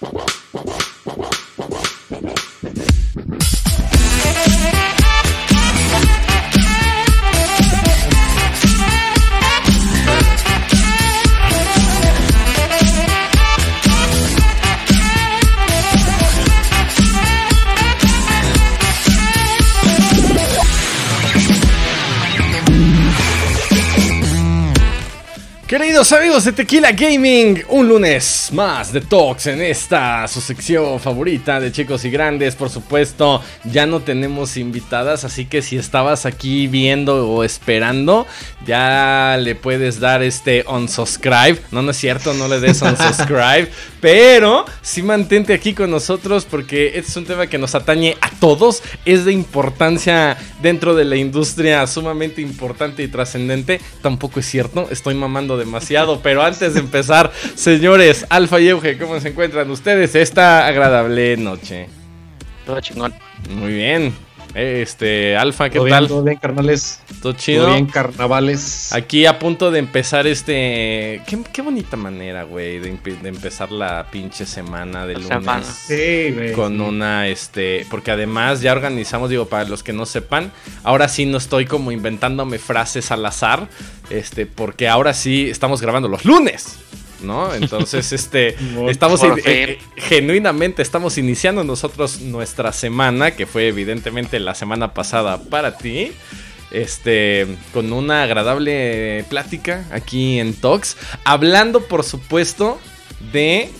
Well, Queridos amigos de Tequila Gaming, un lunes más de Talks en esta su sección favorita de chicos y grandes. Por supuesto, ya no tenemos invitadas, así que si estabas aquí viendo o esperando, ya le puedes dar este unsubscribe. No, no es cierto, no le des unsubscribe, pero sí mantente aquí con nosotros porque este es un tema que nos atañe a todos. Es de importancia dentro de la industria sumamente importante y trascendente. Tampoco es cierto, estoy mamando demasiado. Pero antes de empezar, señores, Alfa y Euge, ¿cómo se encuentran ustedes esta agradable noche? Todo chingón. Muy bien. Este, Alfa, ¿qué ¿Todo tal? Bien, todo bien, carnales. ¿Todo chido? Todo bien, carnavales. Aquí a punto de empezar este... Qué, qué bonita manera, güey, de, empe- de empezar la pinche semana de lunes. semana. Sí, güey. Con sí. una, este, porque además ya organizamos, digo, para los que no sepan, ahora sí no estoy como inventándome frases al azar, este, porque ahora sí estamos grabando los lunes, ¿no? Entonces, este, estamos, eh, eh, genuinamente estamos iniciando nosotros nuestra semana, que fue evidentemente la semana pasada para ti. Este, con una agradable plática aquí en Talks, hablando por supuesto de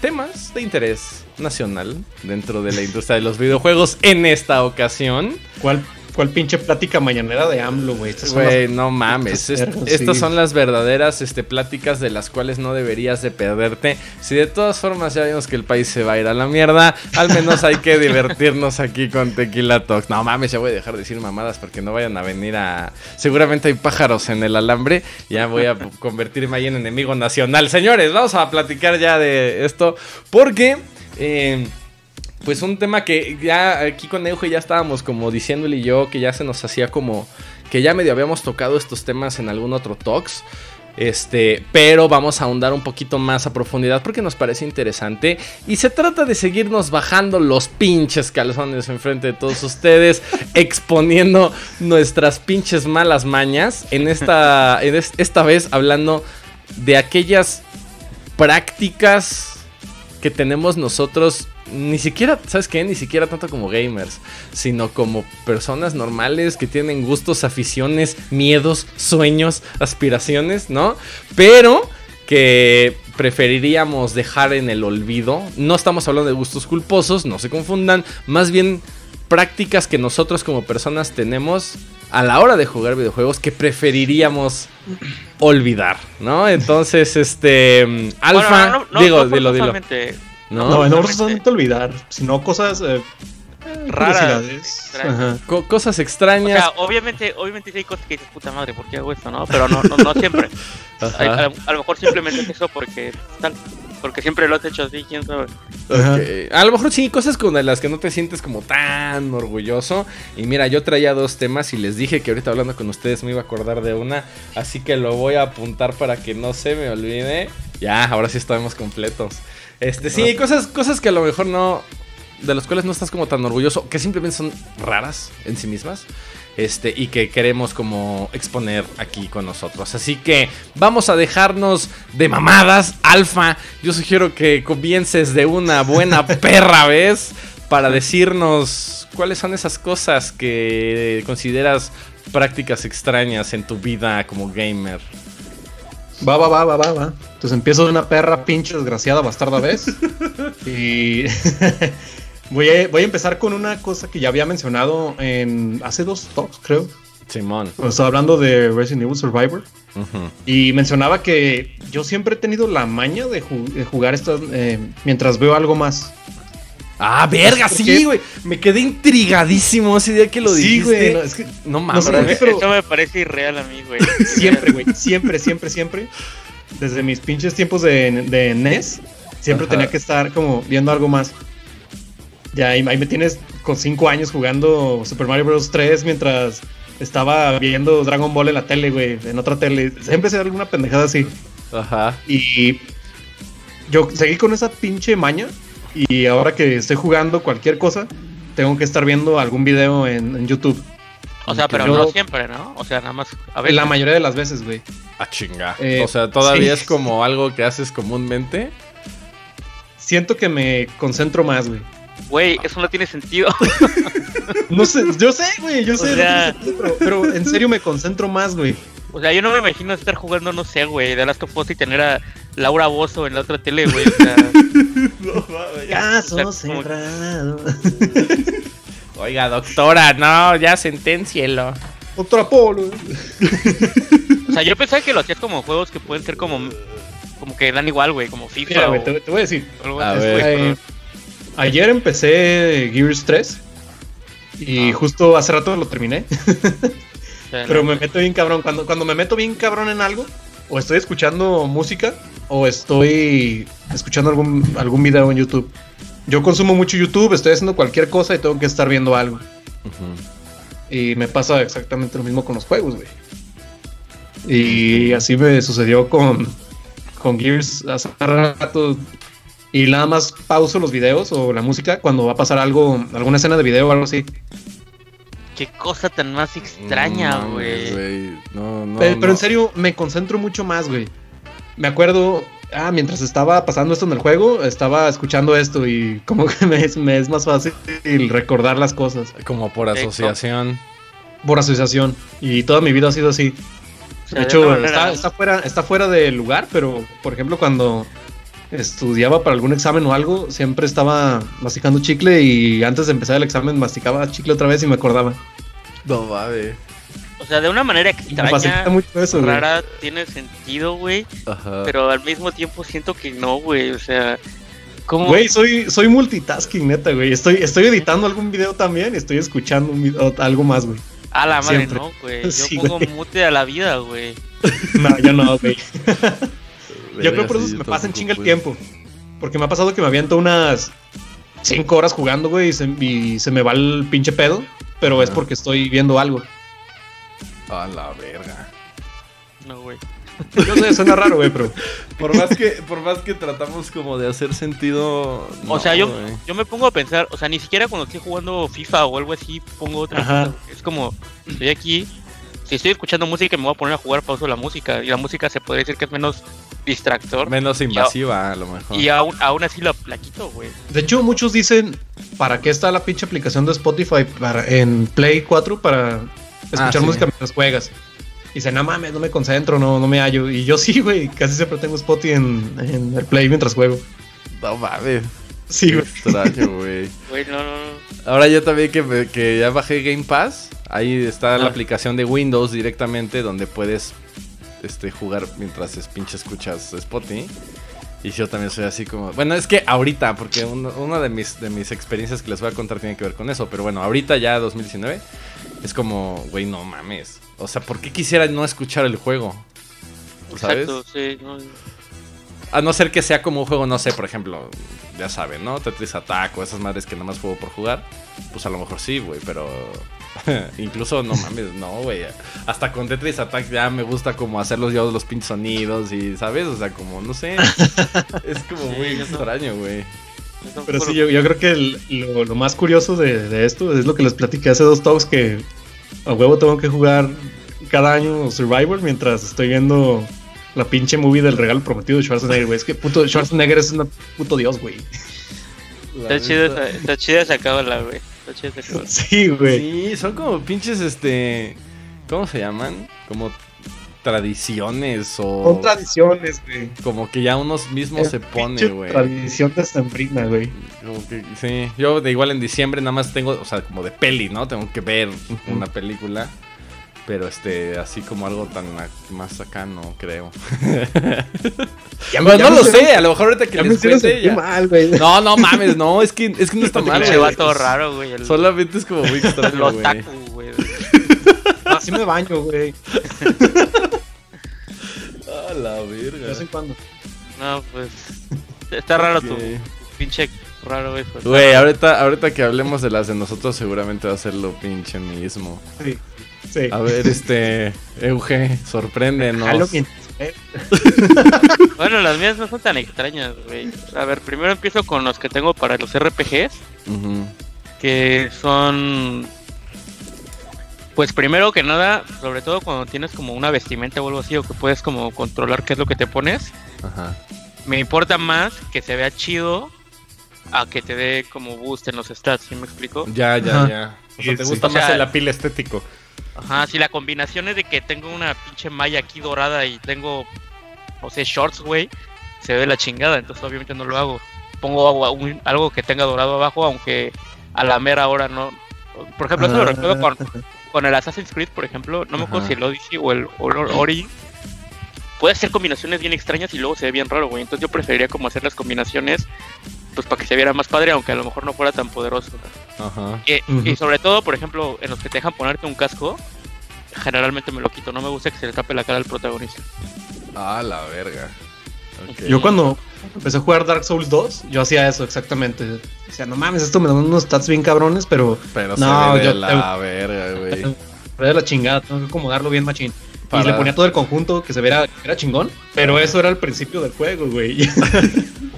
temas de interés nacional dentro de la industria de los videojuegos en esta ocasión. ¿Cuál, ¿Cuál pinche plática mañanera de AMLO, güey? Güey, no mames. Sí. estas son las verdaderas este, pláticas de las cuales no deberías de perderte. Si de todas formas ya vimos que el país se va a ir a la mierda, al menos hay que divertirnos aquí con Tequila Talks. No mames, ya voy a dejar de decir mamadas porque no vayan a venir a... Seguramente hay pájaros en el alambre. Ya voy a convertirme ahí en enemigo nacional. Señores, vamos a platicar ya de esto porque... eh, pues un tema que ya aquí con Euge ya estábamos como diciéndole y yo que ya se nos hacía como que ya medio habíamos tocado estos temas en algún otro talks. Este, pero vamos a ahondar un poquito más a profundidad porque nos parece interesante y se trata de seguirnos bajando los pinches calzones enfrente de todos ustedes, exponiendo nuestras pinches malas mañas en esta en es- esta vez hablando de aquellas prácticas que tenemos nosotros, ni siquiera, ¿sabes qué? Ni siquiera tanto como gamers, sino como personas normales que tienen gustos, aficiones, miedos, sueños, aspiraciones, ¿no? Pero que preferiríamos dejar en el olvido. No estamos hablando de gustos culposos, no se confundan, más bien prácticas que nosotros como personas tenemos a la hora de jugar videojuegos que preferiríamos olvidar, ¿no? Entonces, este, mm, Alfa, Bueno, no- no- digo, no dilo, dilo. ¿no? No, no, solamente olvidar, sino cosas eh, Raras, extrañas. Co- cosas O extrañas. sea, obviamente, obviamente hay cosas que dices, puta madre, ¿por qué hago esto, no? Pero no, no, no siempre. Hay- a, a lo mejor simplemente es eso porque tal, porque siempre lo has hecho así, quién sabe. A lo mejor sí, cosas con las que no te sientes como tan orgulloso. Y mira, yo traía dos temas y les dije que ahorita hablando con ustedes me iba a acordar de una. Así que lo voy a apuntar para que no se me olvide. Ya, ahora sí estamos completos. Este, sí, cosas, cosas que a lo mejor no. De las cuales no estás como tan orgulloso. Que simplemente son raras en sí mismas. Este, y que queremos como exponer aquí con nosotros. Así que vamos a dejarnos de mamadas, alfa. Yo sugiero que comiences de una buena perra vez para decirnos cuáles son esas cosas que consideras prácticas extrañas en tu vida como gamer. Va, va, va, va, va, va. Entonces empiezo de una perra pinche desgraciada bastarda vez. y voy, a, voy a empezar con una cosa que ya había mencionado en hace dos talks, creo. Simón. Cuando estaba hablando de Resident Evil Survivor. Ujú. Y mencionaba que yo siempre he tenido la maña de, ju- de jugar estas eh, mientras veo algo más. Ah, verga, ¿Por sí, güey. Me quedé intrigadísimo ese día que lo sí, dijiste. güey. No, es que No mames. pero- Eso me parece irreal a mí, güey. siempre, güey. Siempre, siempre, siempre. Desde mis pinches tiempos de, de NES, siempre Ajá. tenía que estar como viendo algo más. Ya ahí, ahí me tienes con 5 años jugando Super Mario Bros. 3 mientras estaba viendo Dragon Ball en la tele, güey, en otra tele. Siempre hacía alguna pendejada así. Ajá. Y yo seguí con esa pinche maña y ahora que estoy jugando cualquier cosa, tengo que estar viendo algún video en, en YouTube. O sea, pero Yo- no siempre, ¿no? O sea, nada más. A ver, La mayoría de las veces, güey. A chinga. Eh, o sea, todavía sí. es como algo que haces comúnmente. Siento que me concentro más, güey. Güey, eso no tiene sentido. No sé, yo sé, güey, yo O sé. sea- no tiene sentido, pero, pero en serio me concentro más, güey. O sea, yo no me imagino estar jugando, no sé, güey, de Last of Us y tener a Laura Bozo en la otra tele, güey. O sea, Caso O sea, como- cerrado. Oiga, doctora, no, ya senténcielo. Doctor Apolo. o sea, yo pensaba que lo hacías como juegos que pueden ser como. Como que dan igual, güey, como FIFA Mira, o te, te voy a decir. algo A ver. güey, ayer empecé Gears 3 y Ah. justo hace rato lo terminé. Pero me meto bien cabrón. Cuando, cuando me meto bien cabrón en algo, o estoy escuchando música, o estoy escuchando algún, algún video en YouTube. Yo consumo mucho YouTube, estoy haciendo cualquier cosa y tengo que estar viendo algo. Y me pasa exactamente lo mismo con los juegos, güey. Y así me sucedió con, con Gears hace rato. Y nada más pauso los videos o la música cuando va a pasar algo, alguna escena de video o algo así. Qué cosa tan más extraña, güey. No, no. pero, pero no. en serio, me concentro mucho más, güey. Me acuerdo, ah, mientras estaba pasando esto en el juego, estaba escuchando esto y como que me es, me es más fácil recordar las cosas Como por asociación. por asociación. Y toda mi vida ha sido así. O sea, De hecho, está, está fuera, está fuera de lugar, pero por ejemplo, cuando estudiaba para algún examen o algo, siempre estaba masticando chicle y antes de empezar el examen masticaba chicle otra vez y me acordaba. No mames. O sea, de una manera extraña, mucho eso, güey. rara, tiene sentido, güey. Ajá. Pero al mismo tiempo siento que no, güey. O sea, ¿cómo? Güey, soy, soy multitasking, neta, güey. Estoy, estoy editando algún video también y estoy escuchando un video- algo más, güey. A la madre, siempre. no, güey. Yo Sí, pongo güey. mute a la vida, güey. No, yo no, güey. Yo creo por eso sí, me pasa en chinga el tiempo. Porque me ha pasado que me aviento unas 5 horas jugando, güey, y se, y se me va el pinche pedo. Pero es porque estoy viendo algo. A la verga. No, güey. Yo sé, suena raro, güey, pero. Por más que, por más que tratamos como de hacer sentido. O sea, yo, yo me pongo a pensar, o sea, ni siquiera cuando estoy jugando FIFA o algo así pongo otra Ajá. cosa. Es como, estoy aquí, si estoy escuchando música me voy a poner a jugar, pauso la música. Y la música se puede decir que es menos distractor. Menos invasiva, a lo mejor. Y aún, aún así la, la quito, güey. De hecho, muchos dicen: ¿para qué está la pinche aplicación de Spotify para, en Play 4 para escuchar Ah, sí. música mientras juegas? Y dicen: No mames, no me concentro, no, no me hallo. Y yo sí, güey, casi siempre tengo Spotify en, en el Play mientras juego. No mames. Sí, güey. extraño, güey. Güey, no, no, no. Ahora yo también que, me- que ya bajé Game Pass, ahí está la Ah. aplicación de Windows directamente donde puedes este, jugar mientras es pinche escuchas Spotify. Y yo también soy así como... Bueno, es que ahorita, porque uno- una de mis, de mis experiencias que les voy a contar tiene que ver con eso. Pero bueno, ahorita ya 2019 es como, güey, no mames. O sea, ¿por qué quisiera no escuchar el juego? ¿Sabes? Exacto, sí. no. A no ser que sea como un juego, no sé, por ejemplo, ya saben, ¿no? Tetris Attack o esas madres que nada más juego por jugar. Pues a lo mejor sí, güey, pero. Incluso, no mames, no, güey. Hasta con Tetris Attack ya me gusta como hacer los, yo los pinches sonidos y, ¿sabes? O sea, como, no sé. es como Sí, muy extraño, güey. Pero sí, yo, yo creo que el- lo, lo más curioso de, de esto es lo que les platiqué hace dos talks que a huevo tengo que jugar cada año Survivor mientras estoy viendo la pinche movie del regalo prometido de Schwarzenegger, güey. Es que puto Schwarzenegger es un puto dios, güey. Está chido, está chida esa cábala, güey. Sí, güey. Sí, son como pinches, este. ¿Cómo se llaman? Como tradiciones o. Son tradiciones, güey. Como que ya unos mismos se pone, güey. Tradición de estambrina, güey. Como que, sí, yo de igual en diciembre nada más tengo, o sea, como de peli, ¿no? Tengo que ver una película. Pero este, así como algo tan más acá, no creo. Ya no lo sé, a lo mejor ahorita que Ya les cuente ya- mal, güey. No, no mames, no, es que, es que no está mal, Pinche güey. vato raro, güey. El, Solamente es como muy extraño, güey. otaku, güey. Así me baño, güey. A la De vez en verga. cuando. No, pues. Está raro tu Ok. pinche raro Güey, raro. ahorita, ahorita que hablemos de las de nosotros, seguramente va a ser lo pinche mismo. Sí. Sí. A ver, este, Euge, sorpréndenos. Bueno, las mías no son tan extrañas, güey. A ver, primero empiezo con los que tengo para los RPGs, que son... Pues primero que nada, sobre todo cuando tienes como una vestimenta o algo así, o que puedes como controlar qué es lo que te pones, Ajá. me importa más que se vea chido a que te dé como boost en los stats, ¿sí me explico? Ya, ya, Ajá. ya. O sea, Sí, te sí. gusta O más sea- el apil estético. Ajá, si la combinación es de que tengo una pinche malla aquí dorada y tengo, o sea, shorts, güey, se ve la chingada, entonces obviamente no lo hago. Pongo agua- un- algo que tenga dorado abajo, aunque a la mera hora no. Por ejemplo, eso lo recuerdo con, con el Assassin's Creed, por ejemplo, no me acuerdo si el Odyssey o el, o el. Puede hacer combinaciones bien extrañas y luego se ve bien raro, güey. Entonces yo preferiría como hacer las combinaciones, pues para que se viera más padre, aunque a lo mejor no fuera tan poderoso. Ajá. Y, sobre todo, por ejemplo, en los que te dejan ponerte un casco, generalmente me lo quito. No me gusta que se le tape la cara al protagonista. Ah, la verga. Yo cuando empecé a jugar Dark Souls 2, yo hacía eso exactamente. O sea, no mames, esto me da unos stats bien cabrones, pero Pero No, se ve de yo la verga, güey. da la chingada, tengo que acomodarlo bien machín. Para- Y le ponía todo el conjunto que se viera que era chingón, pero eso era el principio del juego, güey.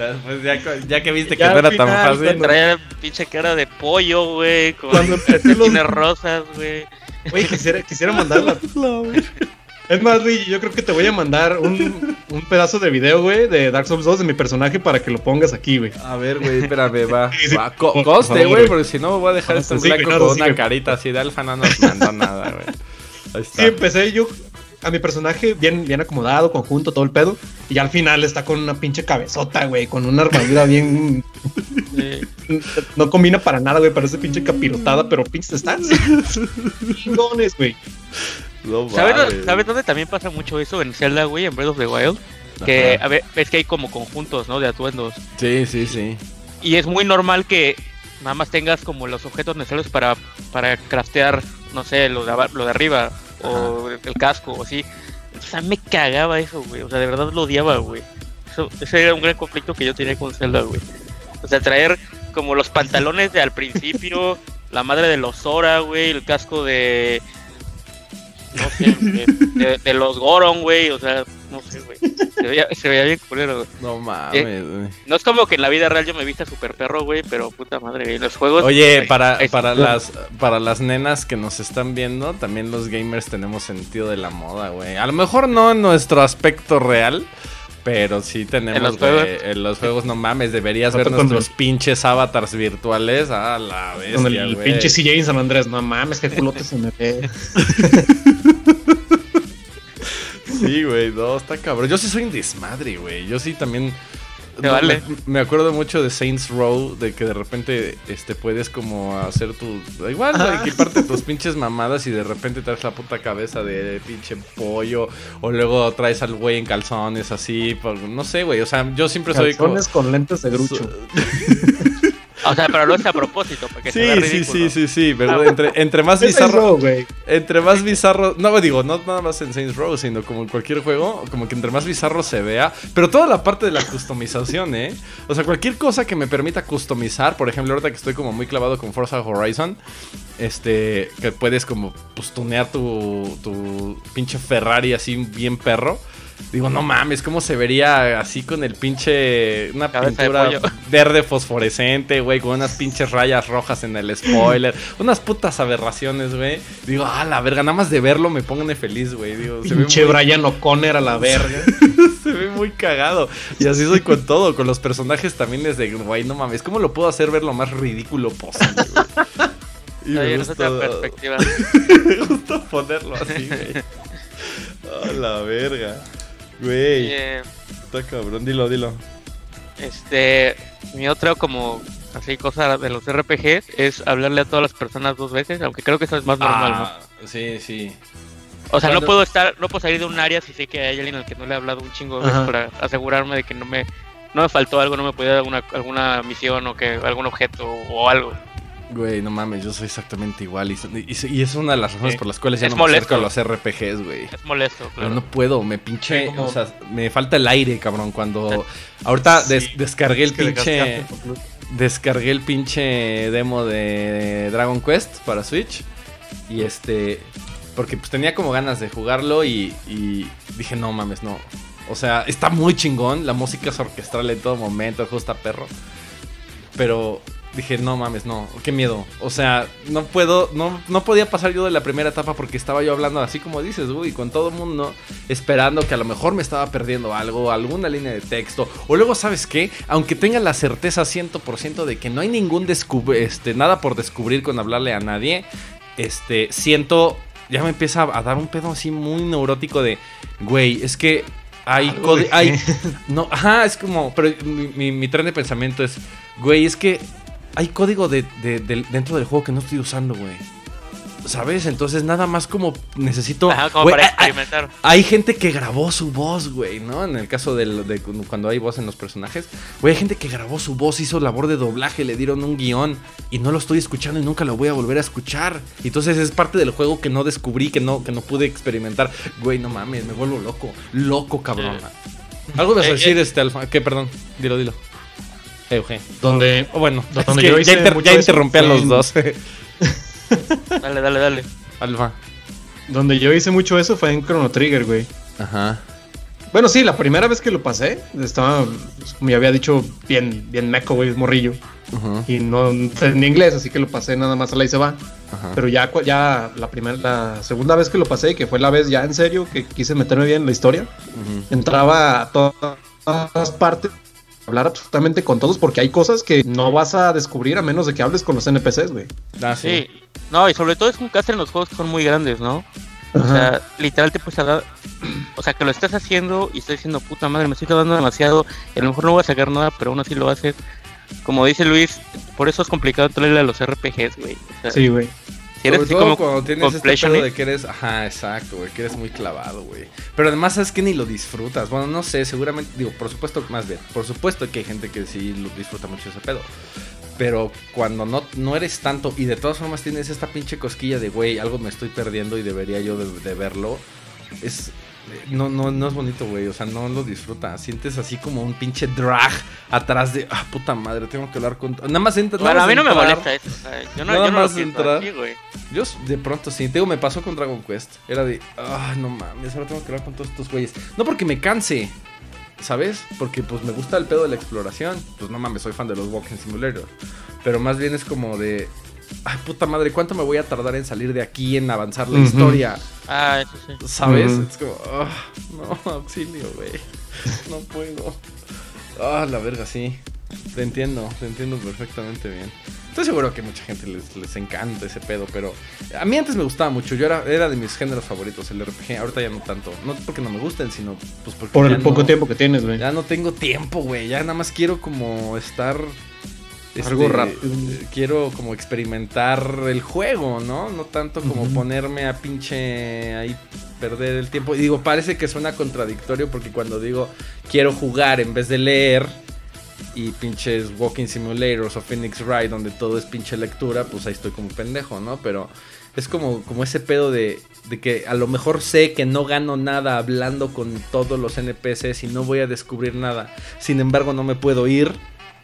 Ya, pues, ya, ya que viste que Ya no era tan fácil. cuando- Traía pinche cara de pollo, güey, con Cuando empecé los- tiene rosas, güey. Güey, quisiera, quisiera mandarla. Es más, Luigi, yo creo que te voy a mandar un, un pedazo de video, güey, de Dark Souls 2 de mi personaje para que lo pongas aquí, güey. A ver, güey, espérame, va. Sí, sí, Va, co- Coste, güey, porque si no me voy a dejar No, esto en blanco con una carita así de alfa, no nos mandó nada, güey. Ahí está. Sí, empecé yo a mi personaje bien, bien acomodado, conjunto, todo el pedo. Y ya al final está con una pinche cabezota, güey, con una armadura bien. No combina para nada, güey, parece pinche capirotada, pero pinches están chingones, güey. No ¿Sabes, mames. ¿Sabes dónde también pasa mucho eso en Zelda, güey, en Breath of the Wild? Que Ajá. a ver, ves que hay como conjuntos, ¿no? De atuendos. Sí, sí, sí. Y es muy normal que nada más tengas como los objetos necesarios para, para craftear, no sé, lo de, aba- lo de arriba o el casco o así. O sea, me cagaba eso, güey. O sea, de verdad lo odiaba, güey. Eso, ese era un gran conflicto que yo tenía con Zelda, güey. O sea, traer como los pantalones de al principio, la madre de los Zora, güey, el casco de... No sé, de, de- de los Goron, güey. O sea, no sé, güey. Se veía, se veía bien culero, güey. No mames, güey. No es como que en la vida real yo me vista super perro, güey, pero puta madre, güey, los juegos. Oye, para, para, las, para las nenas que nos están viendo, también los gamers tenemos sentido de la moda, güey. A lo mejor no en nuestro aspecto real, pero sí tenemos, En los juegos. En los juegos, no mames, deberías ver nuestros pinches avatars virtuales. A la Con bestia, el güey. pinche CJ en San Andrés. No mames, qué culote se me ve. Sí, güey, no, está cabrón. Yo sí soy un desmadre, güey. Yo sí también. Vale. Me, me acuerdo mucho de Saints Row, de que de repente este puedes como hacer tu. Igual, Ajá. equiparte tus pinches mamadas y de repente traes la puta cabeza de pinche pollo. O luego traes al güey en calzones así. por- no sé, güey. O sea, yo siempre soy como. Calzones con lentes de grucho. O sea, pero lo es a propósito, para que se vea Sí, sí, sí, sí, sí, ¿verdad? Entre, entre más bizarro. Entre más bizarro, no digo, no nada más en Saints Row, sino como en cualquier juego, como que entre más bizarro se vea, pero toda la parte de la customización, ¿eh? O sea, cualquier cosa que me permita customizar, por ejemplo, ahorita que estoy como muy clavado con Forza Horizon, este, que puedes como pues tunear tu, tu pinche Ferrari así bien perro. Digo, no mames, ¿cómo se vería así con el pinche. Una Cabeza de pintura verde fosforescente, güey, con unas pinches rayas rojas en el spoiler. unas putas aberraciones, güey. Digo, ah, la verga, nada más de verlo me pone feliz, güey. Digo, se ve, Pinche muy, Brian O'Connor a la verga. se ve muy cagado. Y así soy con todo, con los personajes también desde, güey, no mames, ¿cómo lo puedo hacer ver lo más ridículo posible, güey? Y me es otra gusta, perspectiva. me gusta ponerlo así, güey. A la verga. Güey, Eh, está cabrón, dilo, dilo. este, mi otra como así cosa de los RPGs es hablarle a todas las personas dos veces, aunque creo que eso es más normal, Ah, sí, sí. ¿no? O sea, no puedo estar, no puedo salir de un área si sé que hay alguien al que no le he hablado un chingo de veces Ajá. para asegurarme de que no me, no me faltó algo, no me podía dar alguna, alguna misión o que algún objeto o algo. Güey, no mames, yo soy exactamente igual. Y, y- y es una de las razones Sí. por las cuales ya Es no me acerco molesto. a los RPGs, güey. Es molesto, Pero claro. no puedo, me pinche, Sí, como- o sea, me falta el aire, cabrón, cuando... Ahorita des- descargué el Es que le pinche... Descargué el pinche demo de Dragon Quest para Switch. Y este... Porque pues tenía como ganas de jugarlo y, y dije, no mames, no. O sea, está muy chingón. La música es orquestral en todo momento. El juego está perro. Pero dije, no mames, no, qué miedo. O sea, no puedo, no, no podía pasar yo de la primera etapa porque estaba yo hablando así como dices, güey, con todo el mundo, esperando que a lo mejor me estaba perdiendo algo, alguna línea de texto. O luego, ¿sabes qué? Aunque tenga la certeza 100% de que no hay ningún este, nada por descubrir con hablarle a nadie, este, siento, ya me empieza a dar un pedo así muy neurótico de, güey, es que hay, hay no, ajá, es como, pero mi, mi tren de pensamiento es, güey, es que hay código de, dentro del juego que no estoy usando, güey. ¿Sabes? Entonces nada más como necesito... Ajá, como para experimentar. Hay, gente que grabó su voz, güey, ¿no? En el caso de, cuando hay voz en los personajes. Güey, hay gente que grabó su voz, hizo labor de doblaje, le dieron un guion y no lo estoy escuchando y nunca lo voy a volver a escuchar. Entonces es parte del juego que no descubrí, que no, que no pude experimentar. Güey, no mames, me vuelvo loco. Loco, cabrón. Algo vas a eh, decir, eh. este Alfa. ¿Qué? Perdón, dilo, dilo. Euge. Donde, bueno, donde yo ya, interrumpí a los dos. dale, dale, dale. Alfa. Donde yo hice mucho eso fue en Chrono Trigger, güey. Ajá. Bueno, sí, la primera vez que lo pasé, estaba, como ya había dicho, bien, bien meco, güey, morrillo. Y no en inglés, así que lo pasé nada más a la y se va. Pero ya, ya la primera, la segunda vez que lo pasé, que fue la vez ya en serio, que quise meterme bien en la historia, entraba a todas partes hablar absolutamente con todos porque hay cosas que no vas a descubrir a menos de que hables con los NPCs, güey. Ah, sí. No, y sobre todo es un caso en los juegos que son muy grandes, ¿no? O sea, literal te puedes dar... O sea, que lo estás haciendo y estás diciendo, puta madre, me estoy dando demasiado. Y a lo mejor no voy a sacar nada, pero aún así lo haces. Como dice Luis, por eso es complicado traerle a los RPGs, güey. sí, güey. Sobre todo cuando tienes este pedo de que eres, ajá, exacto, güey, que eres muy clavado, güey. Pero además es que ni lo disfrutas. Bueno, no sé, seguramente, digo, por supuesto, más bien, por supuesto que hay gente que sí lo disfruta mucho ese pedo. Pero cuando no, no eres tanto y de todas formas tienes esta pinche cosquilla de, güey, algo me estoy perdiendo y debería yo de verlo, es, no, no, no es bonito, güey. O sea, no lo disfrutas. Sientes así como un pinche drag atrás de. Ah, puta madre, tengo que hablar con. Nada más entra. Bueno, a mí no me molesta eso. yo no, nada yo más entrar. yo de pronto sí. Tengo, me pasó con Dragon Quest. Era de. Ah, no mames, ahora tengo que hablar con todos estos güeyes. No porque me canse. ¿Sabes? Porque pues me gusta el pedo de la exploración. Pues no mames, soy fan de los Walking Simulator. Pero más bien es como de ay puta madre, ¿cuánto me voy a tardar en salir de aquí, en avanzar la historia? Ah, eso sí. ¿Sabes? Es como, oh, no, auxilio, güey. No puedo. Ah, la verga, sí. Te entiendo, te entiendo perfectamente bien. Estoy seguro que mucha gente les, encanta ese pedo, pero a mí antes me gustaba mucho. Yo era, era de mis géneros favoritos, el RPG. Ahorita ya no tanto. No porque no me gusten, sino pues porque. Por el poco tiempo que tienes, güey. Ya no tengo tiempo, güey. Ya nada más quiero como estar algo este, rápido. Quiero como experimentar el juego, ¿no? No tanto como ponerme a pinche ahí perder el tiempo. Y digo, parece que suena contradictorio porque cuando digo quiero jugar en vez de leer y pinches Walking Simulators o Phoenix Ride donde todo es pinche lectura, pues ahí estoy como pendejo, ¿no? Pero es como, como ese pedo de, de que a lo mejor sé que no gano nada hablando con todos los NPCs y no voy a descubrir nada. Sin embargo, no me puedo ir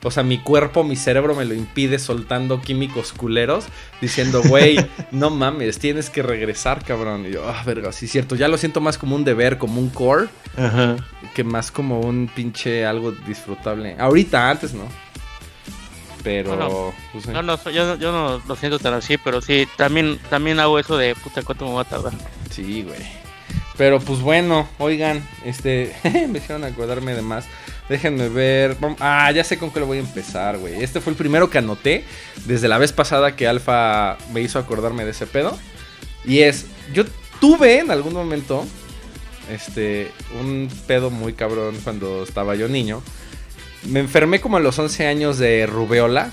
o sea, mi cuerpo, mi cerebro me lo impide soltando químicos culeros, diciendo, güey, no mames, tienes que regresar, cabrón. Y yo, ah, verga, sí, cierto. Ya lo siento más como un deber, como un core, Ajá. que más como un pinche algo disfrutable. Ahorita, antes no. Pero. no, pues, no, yo, yo, no lo siento tan así, pero sí, también, también hago eso de puta, ¿cuánto me va a tardar? Sí, güey. Pero pues bueno, oigan, este, me hicieron acordarme de más. Déjenme ver. Ah, ya sé con qué lo voy a empezar, güey. Este fue el primero que anoté desde la vez pasada que Alfa me hizo acordarme de ese pedo. Y es, yo tuve en algún momento este un pedo muy cabrón cuando estaba yo niño. Me enfermé como a los 11 años de rubeola,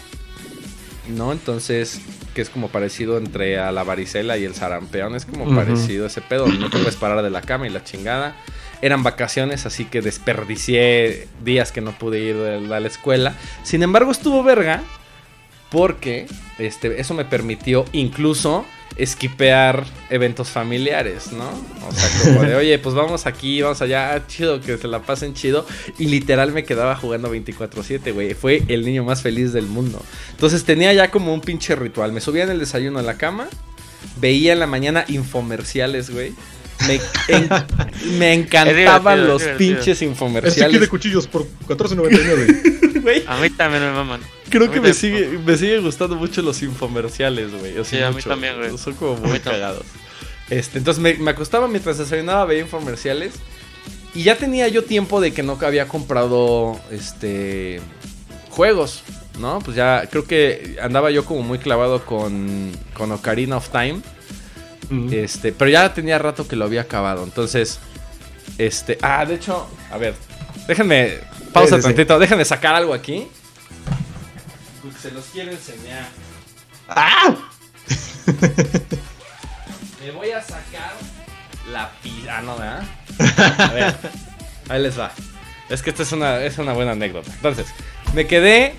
¿no? Entonces, que es como parecido entre a la varicela y el sarampeón, es como parecido ese pedo, no te puedes parar de la cama y la chingada eran vacaciones, así que desperdicié días que no pude ir a la escuela. Sin embargo, estuvo verga porque este, eso me permitió incluso esquipear eventos familiares, ¿no? O sea, como de, oye, pues vamos aquí, vamos allá, chido, que se la pasen chido. Y literal me quedaba jugando 24/7, güey. Fue el niño más feliz del mundo. Entonces tenía ya como un pinche ritual. Me subía en el desayuno a la cama, veía en la mañana infomerciales, güey Me, en- me encantaban divertido, los divertido. pinches Este kit de infomerciales. cuchillos por 14.99. Güey, A mí también me maman. Creo que me sigue, me sigue gustando mucho los infomerciales, güey. o sea, Sí, a mí mucho. también, güey. Son como muy cagados. Este, entonces me, me acostaba mientras desayunaba, veía infomerciales. Y ya tenía yo tiempo de que no había comprado este juegos, ¿no? Pues ya creo que andaba yo como muy clavado con, con Ocarina of Time. Este, pero ya tenía rato que lo había acabado. Entonces, este. Ah, de hecho, a ver. Déjenme. Pausa Sí, sí, sí. tantito. Déjenme sacar algo aquí. Porque se los quiero enseñar. ¡Ah! Me voy a sacar la pizza. Ah, no, ¿verdad? A ver. Ahí les va. Es que esta es una, es una buena anécdota. Entonces, me quedé.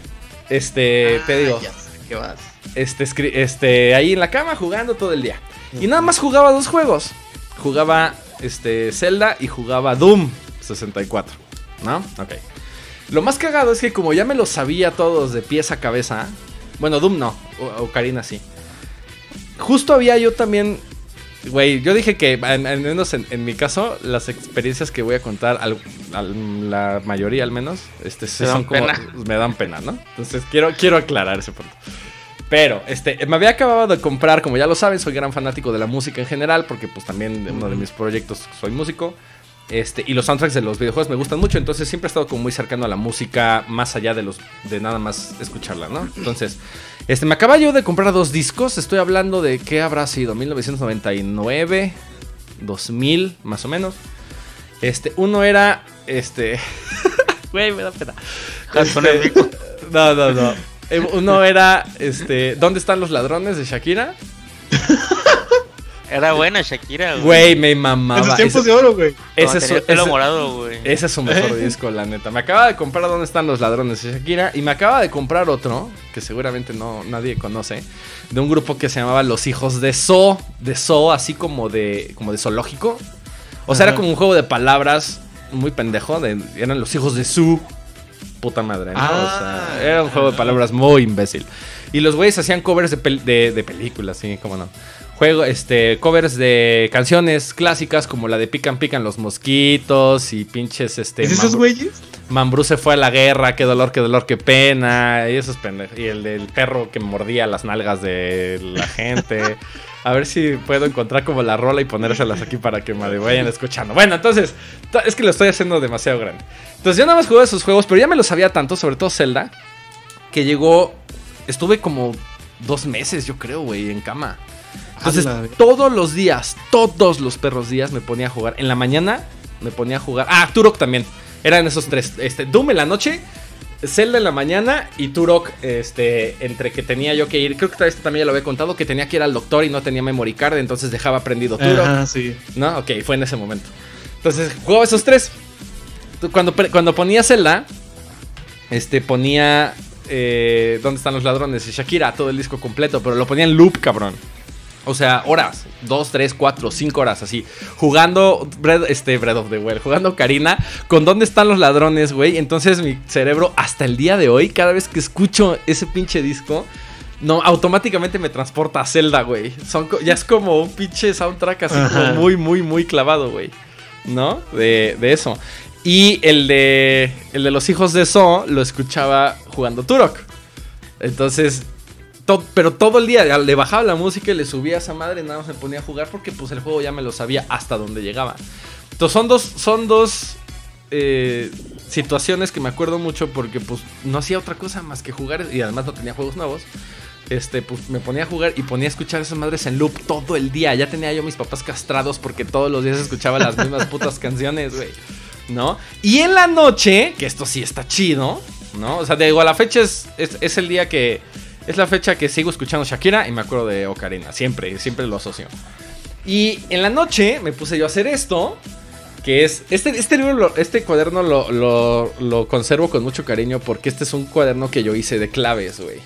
Este, te digo. Qué vas. este, este, ahí en la cama jugando todo el día. Y nada más jugaba dos juegos. Jugaba este, Zelda y jugaba Doom 64. ¿No? Ok. Lo más cagado es que como ya me lo sabía todos de pies a cabeza. Bueno, Doom no. O, Ocarina sí. Justo había yo también. Güey, yo dije que, al menos en, en mi caso, las experiencias que voy a contar, al- al- la mayoría al menos, este, sí son como, me dan pena, ¿no? Entonces quiero, quiero aclarar ese punto. Pero, este, me había acabado de comprar, como ya lo saben, soy gran fanático de la música en general, porque pues también uno de mis proyectos soy músico. Este, y los soundtracks de los videojuegos me gustan mucho, entonces siempre he estado como muy cercano a la música, más allá de los de nada más escucharla, ¿no? Entonces, este, me acaba yo de comprar dos discos, estoy hablando de qué habrá sido, 1999, 2000, más o menos. Este, uno era, este, güey, me da pena. Este, no, no, no. Eh, Uno era, este, ¿dónde están los ladrones de Shakira? Era buena Shakira, güey. Güey, me En sus mamaba. tiempos Ese, de oro, güey. ese Ese es su, el pelo ese- morado, güey. ese es su mejor disco, la neta. Me acaba de comprar ¿Dónde están los ladrones de Shakira? Y me acaba de comprar otro, que seguramente no nadie conoce, de un grupo que se llamaba Los Hijos de So. De So, así como de, como de zoológico. O sea, era como un juego de palabras muy pendejo. de- eran los hijos de su puta madre, ¿no? Ah. o sea, era un juego de palabras muy imbécil. Y los güeyes hacían covers de, pel- de, de películas, sí, cómo no. Juego, este, covers de canciones clásicas como la de Pican Pican los mosquitos y pinches, este... ¿Es esos güeyes? Mambrú se fue a la guerra, qué dolor, qué dolor, qué pena. Y esos pendejos. Y el del perro que mordía las nalgas de la gente. A ver si puedo encontrar como la rola y ponérselas aquí para que me vayan escuchando. Bueno, entonces, to- es que lo estoy haciendo demasiado grande. Entonces, yo nada más jugué esos juegos, pero ya me los sabía tanto, sobre todo Zelda, que llegó. Estuve como dos meses, yo creo, güey, en cama. Entonces, todos los días, todos los perros días me ponía a jugar. En la mañana me ponía a jugar. Ah, Turok también. Eran esos tres. Este, Doom en la noche, Zelda en la mañana y Turok, este, entre que tenía yo que ir. Creo que esto también ya lo había contado, que tenía que ir al doctor y no tenía memory card, entonces dejaba prendido Turok. Ajá, sí. ¿No? Ok, fue en ese momento. Entonces, jugaba esos tres. Cuando, cuando ponía Zelda, este, ponía. Eh, ¿Dónde están los ladrones? Y Shakira, todo el disco completo, pero lo ponía en loop, cabrón. O sea, horas, dos, tres, cuatro, cinco horas así, jugando Breath, este, Breath of the Wild, jugando Karina, con dónde están los ladrones, güey. Entonces mi cerebro, hasta el día de hoy, cada vez que escucho ese pinche disco, no, automáticamente me transporta a Zelda, güey. Son, ya es como un pinche soundtrack así Ajá. como muy, muy, muy clavado, güey. ¿No? De, de eso. Y el de, el de los hijos de So lo escuchaba jugando Turok. Entonces, to- pero todo el día le bajaba la música y le subía a esa madre y nada más me ponía a jugar porque pues el juego ya me lo sabía hasta donde llegaba. Entonces son dos, son dos eh, situaciones que me acuerdo mucho porque pues no hacía otra cosa más que jugar y además no tenía juegos nuevos. Este, pues me ponía a jugar y ponía a escuchar esas madres en loop todo el día. Ya tenía yo a mis papás castrados porque todos los días escuchaba las mismas putas canciones, güey. ¿No? Y en la noche, que esto sí está chido, ¿no? O sea, te digo, a la fecha es, es, es el día que. Es la fecha que sigo escuchando Shakira y me acuerdo de Ocarina. Siempre, siempre lo asocio. Y en la noche me puse yo a hacer esto. Que es. Este, este libro, este cuaderno lo, lo, lo conservo con mucho cariño porque este es un cuaderno que yo hice de claves, güey.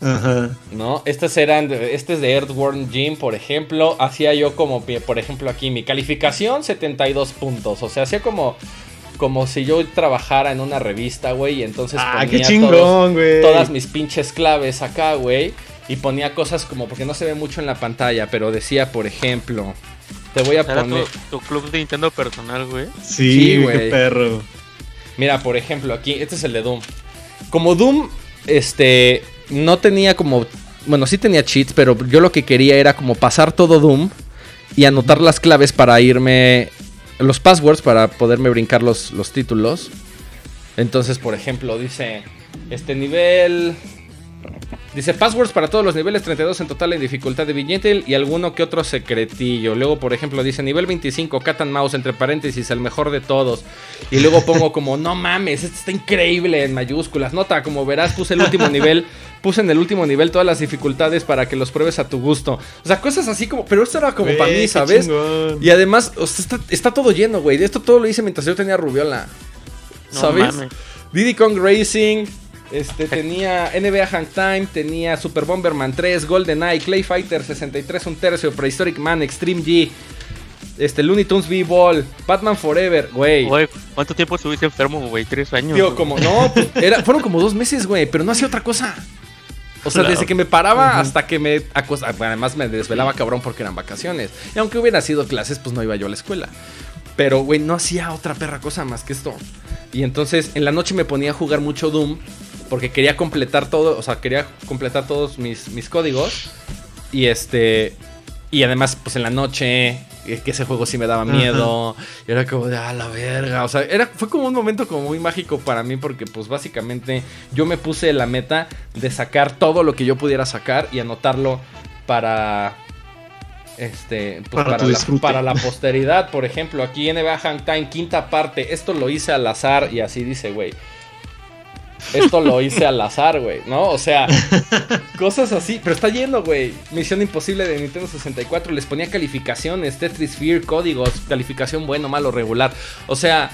Ajá. ¿no? Estas eran, este es de Earthworm Jim, por ejemplo. Hacía yo como, por ejemplo, aquí mi calificación 72 puntos. O sea, hacía como, como si yo trabajara en una revista, güey. Y entonces Ah, ponía qué chingón, todas mis pinches claves acá, güey. Y ponía cosas como, porque no se ve mucho en la pantalla, pero decía, por ejemplo, Te voy a Era poner. tu, tu club de Nintendo personal, güey. Sí, Sí, güey, güey. qué perro. Mira, por ejemplo, aquí, este es el de Doom. Como Doom, este, no tenía como, bueno, sí tenía cheats, pero yo lo que quería era como pasar todo Doom y anotar las claves para irme, los passwords para poderme brincar los, los títulos. Entonces, por ejemplo, dice, este nivel... Dice passwords para todos los niveles, 32 en total en dificultad de billete y alguno que otro secretillo. Luego, por ejemplo, dice nivel 25, Cat and Mouse, entre paréntesis, el mejor de todos. Y luego pongo como, no mames, este está increíble en mayúsculas. Nota, como verás, puse el último nivel, puse en el último nivel todas las dificultades para que los pruebes a tu gusto. O sea, cosas así como, pero esto era como para mí, ¿sabes? chingón. Y además, o sea, está, está todo lleno, güey. Esto todo lo hice mientras yo tenía Rubiola. No ¿Sabes? mames. Diddy Kong Racing, este, tenía NBA Hang Time, tenía Super Bomberman 3, GoldenEye, Clay Fighter 63, un tercio, Prehistoric Man, Extreme G, este, Looney Tunes V-Ball, Batman Forever, güey. Güey, ¿cuánto tiempo estuviste enfermo, güey? Tres años. Tío, como, no, pues, era, fueron como dos meses, güey, pero no hacía otra cosa. O sea, Claro. desde que me paraba hasta que me acostaba. Además, me desvelaba cabrón porque eran vacaciones. Y aunque hubiera sido clases, pues no iba yo a la escuela. Pero, güey, no hacía otra perra cosa más que esto. Y entonces, en la noche me ponía a jugar mucho Doom. Porque quería completar todo. O sea, quería completar todos mis, mis códigos. Y este. Y además, pues en la noche. eh, Que ese juego sí me daba miedo. Y era como de, ah, la verga. O sea, era, fue como un momento como muy mágico para mí. Porque, pues básicamente, yo me puse la meta de sacar todo lo que yo pudiera sacar y anotarlo para. Este, pues Para para, la, para la posteridad, por ejemplo, aquí NBA Hang Time, quinta parte, esto lo hice al azar y así dice, güey. Esto lo hice al azar, güey, ¿no? O sea, cosas así, pero está lleno, güey. Misión imposible de Nintendo 64, les ponía calificaciones, Tetris Sphere, códigos, calificación bueno, malo, regular. O sea,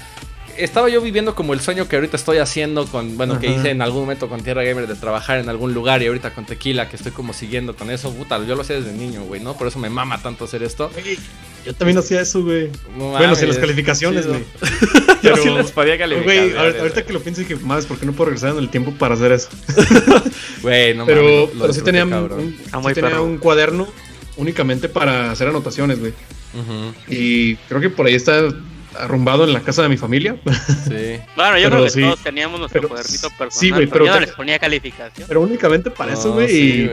estaba yo viviendo como el sueño que ahorita estoy haciendo con, bueno, que hice en algún momento con Tierra Gamer de trabajar en algún lugar y ahorita con Tequila, que estoy como siguiendo con eso. Puta, yo lo hacía desde niño, güey, ¿no? Por eso me mama tanto hacer esto. Güey, Yo también hacía eso, güey. No Bueno, sin las calificaciones, güey. Yo sí les podía Güey, calificar. ahorita, ahorita que lo pienso dije, más, ¿por qué no puedo regresar en el tiempo para hacer eso? Güey, no pero mames, lo- lo pero sí tenía, un, sí muy tenía un cuaderno únicamente para hacer anotaciones, güey. Y creo que por ahí está arrumbado en la casa de mi familia. Sí. Bueno, yo Pero creo que sí. todos teníamos nuestro Pero- cuadernito personal. sí, güey, pero yo no les ponía calificación. Pero únicamente para eso, No, güey. sí,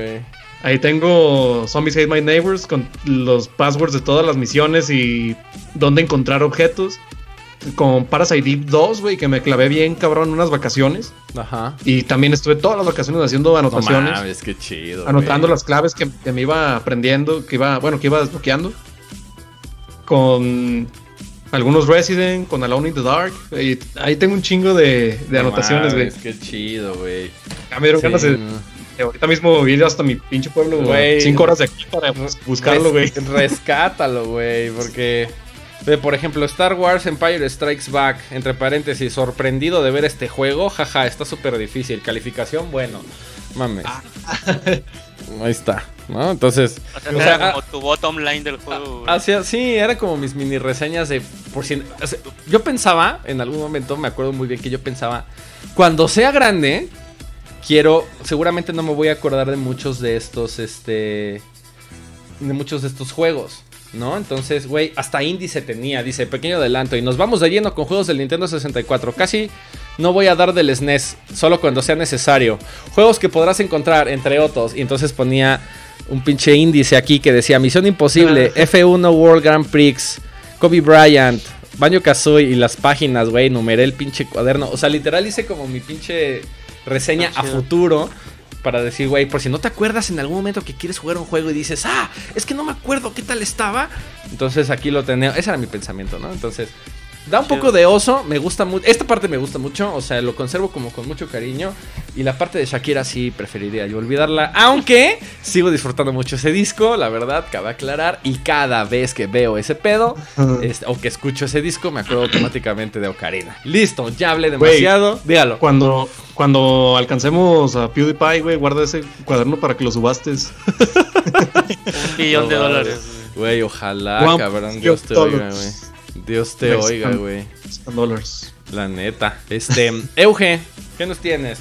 ahí tengo Zombies Hate My Neighbors con los passwords de todas las misiones y dónde encontrar objetos. Con Parasite Eve 2, güey, que me clavé bien cabrón unas vacaciones. Ajá. Y también estuve todas las vacaciones haciendo No anotaciones. mames, qué chido. anotando las claves que, que me iba aprendiendo, que iba, bueno, que iba desbloqueando. Con algunos Resident, con Alone in the Dark. Y ahí tengo un chingo de, de No anotaciones, güey. Qué chido, güey. Ya me dieron Sí, ganas de, no. de ahorita mismo ir hasta mi pinche pueblo, Güey. Cinco horas de aquí para bus- buscarlo, güey. Res- Rescátalo, güey, porque... Por ejemplo, Star Wars Empire Strikes Back, entre paréntesis, sorprendido de ver este juego, jaja, está súper difícil. Calificación, bueno, mames. Ah. Ahí está, ¿no? Entonces, O sea, o era sea, como tu bottom line del juego. Hacía, sí, era como mis mini reseñas de por si. o sea, yo pensaba, en algún momento, me acuerdo muy bien que yo pensaba, cuando sea grande, quiero. Seguramente no me voy a acordar de muchos de estos, este. De muchos de estos juegos. ¿No? Entonces, güey, hasta índice tenía, dice, pequeño adelanto. Y nos vamos de lleno con juegos del Nintendo 64. Casi no voy a dar del SNES, solo cuando sea necesario. Juegos que podrás encontrar, entre otros. Y entonces ponía un pinche índice aquí que decía Misión Imposible, F1 World Grand Prix, Kobe Bryant, Banjo Kazooie y las páginas, güey. Numeré el pinche cuaderno. O sea, literal hice como mi pinche reseña Ah, a chido. futuro. Para decir, güey, por si no te acuerdas en algún momento que quieres jugar un juego y dices, ah, es que no me acuerdo qué tal estaba. Entonces aquí lo tenía. Ese era mi pensamiento, ¿no? Entonces, da un poco de oso. Me gusta mucho. Esta parte me gusta mucho. O sea, lo conservo como con mucho cariño. Y la parte de Shakira sí preferiría yo olvidarla. Aunque sigo disfrutando mucho ese disco, la verdad, cabe aclarar. Y cada vez que veo ese pedo, este, o que escucho ese disco, me acuerdo automáticamente de Ocarina. Listo, ya hablé demasiado. Dígalo. Cuando, cuando alcancemos a PewDiePie, güey, guarda ese cuaderno para que lo subastes. Un billón de dólares. Güey, ojalá, cabrón. Dios te billion oiga, güey. Dios te Pues, oiga, um, güey. dólares. La neta. Este, Euge, ¿qué nos tienes?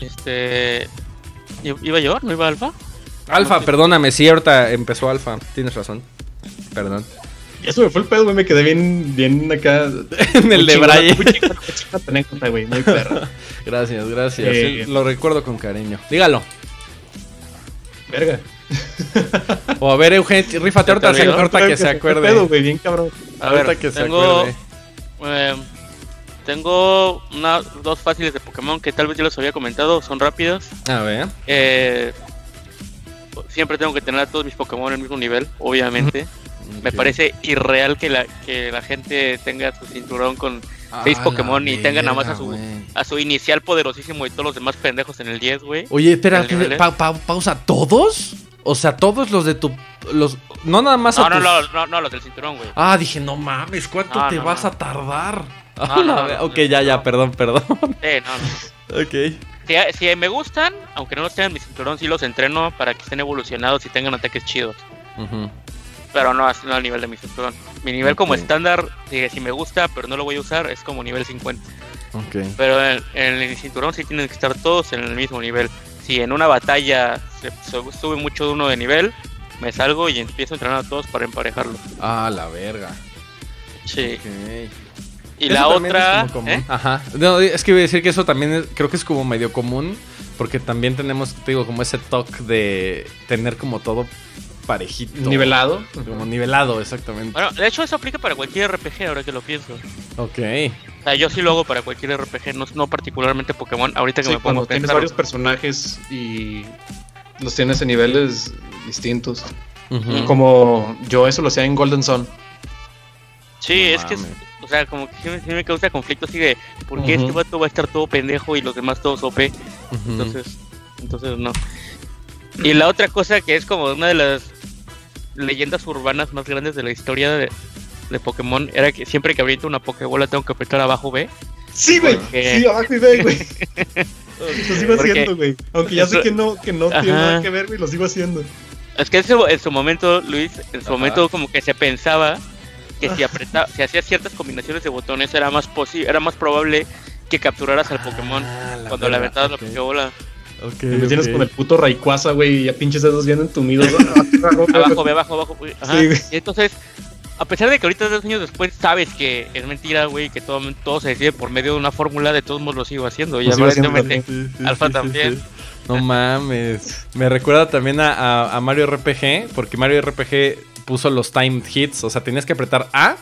Este. ¿Iba yo? ¿No iba Alfa? Alfa, No, perdóname, sí, ahorita empezó Alfa. Tienes razón. Perdón. Ya se me fue el pedo, güey. Me quedé bien, bien acá. en el de anécdota, güey. Muy perro. Gracias, gracias. Eh, Sí, lo recuerdo con cariño. Dígalo. Verga. O a ver, Eugenio, rífate ahorita, ¿Te olvidó? ahorita que se acuerde. pedo, güey. Bien cabrón. A Ahorita ver, que se tengo, acuerde. eh, tengo una, dos fáciles de Pokémon que tal vez ya los había comentado, son rápidas. A ver. Eh, siempre tengo que tener a todos mis Pokémon en el mismo nivel, obviamente. Me parece irreal que la, que la gente tenga su cinturón con seis Ah, Pokémon y tenga nada más a su, a su inicial poderosísimo y todos los demás pendejos en el 10, güey. Oye, espera, pausa. ¿Todos? O sea, todos los de tu. los No nada más a No, no, tus- no, no, no, los del cinturón, güey. Ah, dije, no mames, ¿cuánto No, te no, vas a tardar? Ah, ok, ya, ya, perdón, perdón. Eh, no, no. ok. Si, si me gustan, aunque no los tengan en mi cinturón, sí los entreno para que estén evolucionados y tengan ataques chidos. Ujú. Pero no, no al nivel de mi cinturón. Mi nivel como estándar, si, si me gusta, pero no lo voy a usar, es como nivel 50. Ok. Pero en, en el cinturón sí tienen que estar todos en el mismo nivel. Si en una batalla se, se sube mucho de uno de nivel, me salgo y empiezo a entrenar a todos para emparejarlo. Ah, la verga. Sí. Y Eso la otra... ¿eh? Ajá. No, es que iba a decir que eso también es- creo que es como medio común. Porque también tenemos, te digo, como ese toque de tener como todo parejito. Nivelado. Como nivelado, exactamente. Bueno, de hecho eso aplica para cualquier RPG ahora que lo pienso. Ok. O sea, yo sí lo hago para cualquier RPG, no, no particularmente Pokémon. Ahorita que Sí, me pongo cuando a tienes pensar. varios personajes y los tienes en niveles distintos. Como yo eso lo hacía en Golden Sun. Sí, No es que, es- o sea, como que me, sí me causa conflicto así de, ¿por qué este vato va a estar todo pendejo y los demás todos OP? Entonces, entonces no. Y la otra cosa que es como una de las leyendas urbanas más grandes de la historia de, de Pokémon era que siempre que abriento una Pokébola tengo que apretar abajo B. Sí, güey. Porque- Sí, abajo y ve, güey. Lo sigo Porque- haciendo, güey. Aunque ya sé que no, que no tiene nada que ver, güey, lo sigo haciendo. Es que en su, en su momento, Luis, en su Ajá. momento como que se pensaba que si apretaba, si hacías ciertas combinaciones de botones era más posi era más probable que capturaras al Pokémon Ah, la cuando le aventabas la Pokébola. Ok, Y me tienes con el puto Rayquaza, güey, y ya pinches dedos bien entumidos. abajo, ve abajo, abajo. Ajá. Sí. Y entonces, a pesar de que ahorita dos años después sabes que es mentira, güey, que todo, todo se decide por medio de una fórmula, de todos modos lo sigo haciendo. Y sigo haciendo aparentemente, Sí, sí, Alfa sí, sí, también. sí. No mames. Me recuerda también a, a- a Mario RPG, porque Mario RPG puso los timed hits, o sea, tenías que apretar A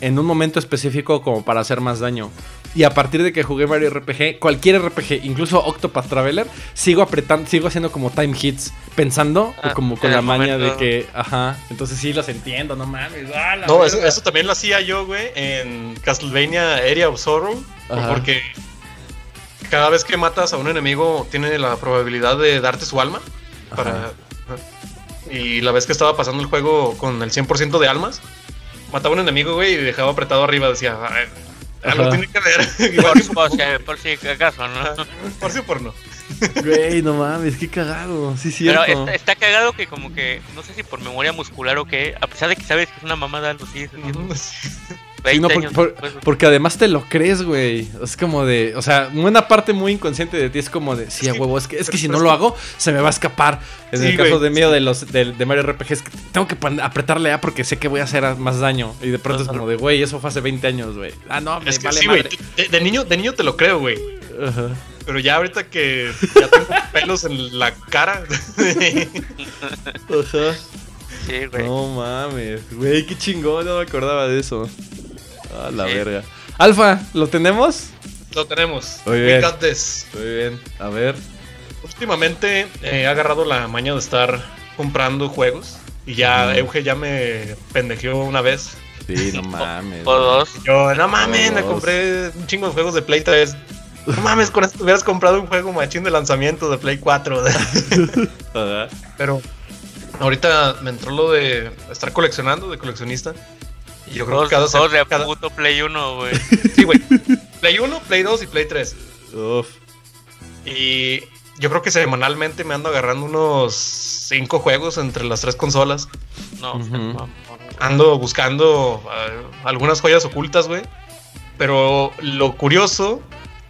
en un momento específico como para hacer más daño. Y a partir de que jugué Mario RPG, cualquier RPG, incluso Octopath Traveler, sigo apretando, sigo haciendo como time hits, pensando Ah, como con la maña de que, ajá, entonces sí los entiendo, no mames. ah, la No, eso, eso también lo hacía yo, güey, en Castlevania Area of Sorrow. Ajá. Porque cada vez que matas a un enemigo, tiene la probabilidad de darte su alma. Para, Ajá. y la vez que estaba pasando el juego con el 100% de almas, mataba a un enemigo, güey, y dejaba apretado arriba. Decía, "A ver, algo Ajá. tiene que ver. Por, por si, por si acaso, ¿no? por sí o por no. Güey, no mames, qué cagado. Sí, Pero cierto. está, está cagado que como que, no sé si por memoria muscular o qué, a pesar de que sabes que es una mamada, lo sigues haciendo. Sí, 20 no, por- años por- después, güey. porque además te lo crees, güey. Es como de, o sea, una parte muy inconsciente de ti es como de, sí, a huevo, es que, es que si no lo hago, se me va a escapar. En Sí, el caso güey, de miedo sí. de los de, de Mario RPG, es que tengo que apretarle A porque sé que voy a hacer más daño. Y de pronto es como de, güey, eso fue hace 20 años, güey. Ah, no, me Es que vale sí, güey. de niño, de niño te lo creo, güey. Ajá. Pero ya ahorita que ya tengo pelos en la cara. Ajá. Sí, güey. No mames, güey, qué chingón, no me acordaba de eso. A la Sí. verga. Alfa, ¿lo tenemos? lo tenemos. Muy We bien. got this. Muy bien, a ver. Últimamente eh, he agarrado la maña de estar comprando juegos. Y ya. Euge ya me pendejeó una vez. Sí, no mames. O dos. Yo, no mames, me compré un chingo de juegos de Play 3. No mames, con esto hubieras comprado un juego machín de lanzamiento de Play 4. Ajá. Pero ahorita me entró lo de estar coleccionando, de coleccionista. Yo creo Dos, que cada, dos de cada- puto Play 1, güey. Sí, güey. Play 1, Play 2 y Play 3. Uf. Y yo creo que semanalmente me ando agarrando unos 5 juegos entre las tres consolas. No, no, no. Ando buscando eh, algunas joyas ocultas, güey. Pero lo curioso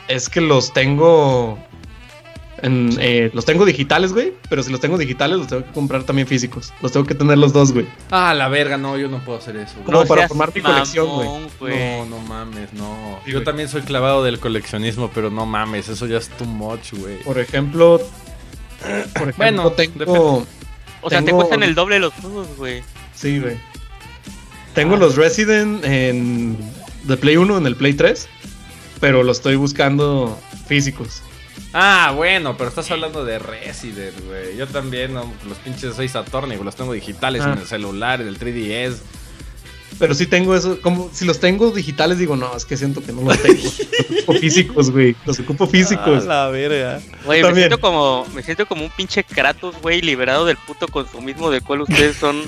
es que los tengo En, eh, los tengo digitales, güey. Pero si los tengo digitales, los tengo que comprar también físicos. Los tengo que tener los dos, güey. Ah, la verga, no, yo no puedo hacer eso. güey. No, No para seas formar mi colección, güey. mamón, güey. No, no mames, no. Sí, yo güey. también soy clavado del coleccionismo, pero no mames, eso ya es too much, güey. Por ejemplo. Por ejemplo, Bueno, tengo. O sea, te Tengo- cuestan el doble los juegos, güey. Sí, güey. Tengo los Resident en. De Play 1 en el Play 3. Pero los estoy buscando físicos. Ah, bueno, pero estás hablando de Resident, güey. Yo también, no, los pinches 6 Saturn, güey, los tengo digitales Ah. en el celular, en el 3DS. Pero sí tengo eso. Como si los tengo digitales, digo, no, es que siento que no los tengo. los ocupo físicos, güey. Los ocupo físicos. Ah, la verga. Güey, me también. siento como me siento como un pinche Kratos, güey, liberado del puto consumismo del cual ustedes son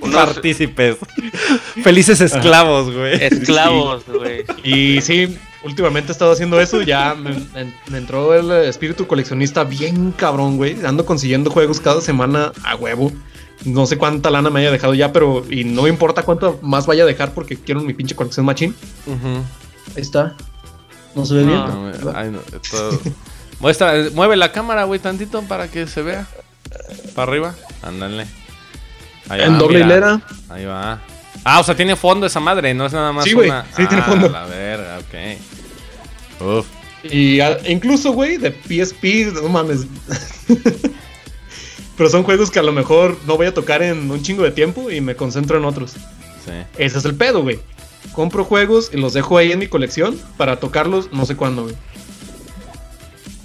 unos Partícipes. Felices esclavos, güey. esclavos, güey. Y sí, últimamente he estado haciendo eso. Ya me, me- me entró el espíritu coleccionista bien cabrón, güey. Ando consiguiendo juegos cada semana a huevo. No sé cuánta lana me haya dejado ya, pero. Y no me importa cuánto más vaya a dejar porque quiero mi pinche colección machín. Ahí está. No se ve No, bien. Pero- ay, no, todo- Muestra, mueve la cámara, güey, tantito para que se vea. Para arriba. Ándale. Ahí en va, doble mira. hilera. Ahí va. Ah, o sea, tiene fondo esa madre, no es nada más Sí, güey, una. sí, tiene Ah, fondo. La verga, ok. Uf. Y a- incluso, güey, de PSP, no mames. Pero son juegos que a lo mejor no voy a tocar en un chingo de tiempo y me concentro en otros. Sí. Ese es el pedo, güey. Compro juegos y los dejo ahí en mi colección para tocarlos no sé cuándo, güey.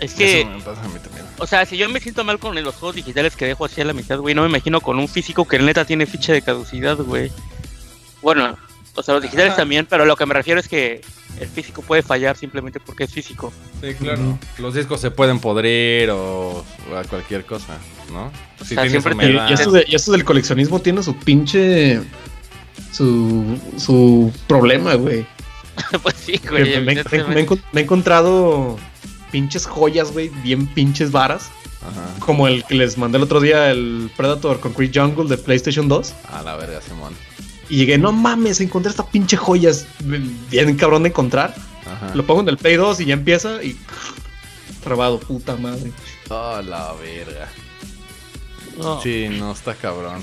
Es que Eso me pasa a mí también. O sea, si yo me siento mal con los juegos digitales que dejo así a la mitad, güey, no me imagino con un físico que neta tiene ficha de caducidad, güey. Bueno, o sea, los digitales Ajá. también, pero lo que me refiero es que el físico puede fallar simplemente porque es físico. Sí, claro. Los discos se pueden podrir o, o a cualquier cosa, ¿no? Si sea, tienes siempre te- Y, esto de- y esto del coleccionismo tiene su pinche. Su, su problema, güey. pues sí, güey. me, me- me- evidentemente. me he encon- me he encontrado pinches joyas, güey, bien pinches varas. Ajá. Como el que les mandé el otro día, el Predator Concrete Jungle de PlayStation 2. A la verga, Simón. Y llegué, no mames, encontré esta pinche joya. es Bien cabrón de encontrar. Ajá. Lo pongo en el Play 2 y ya empieza y. Trabado, puta madre. Oh, la verga. No. Sí, no, está cabrón.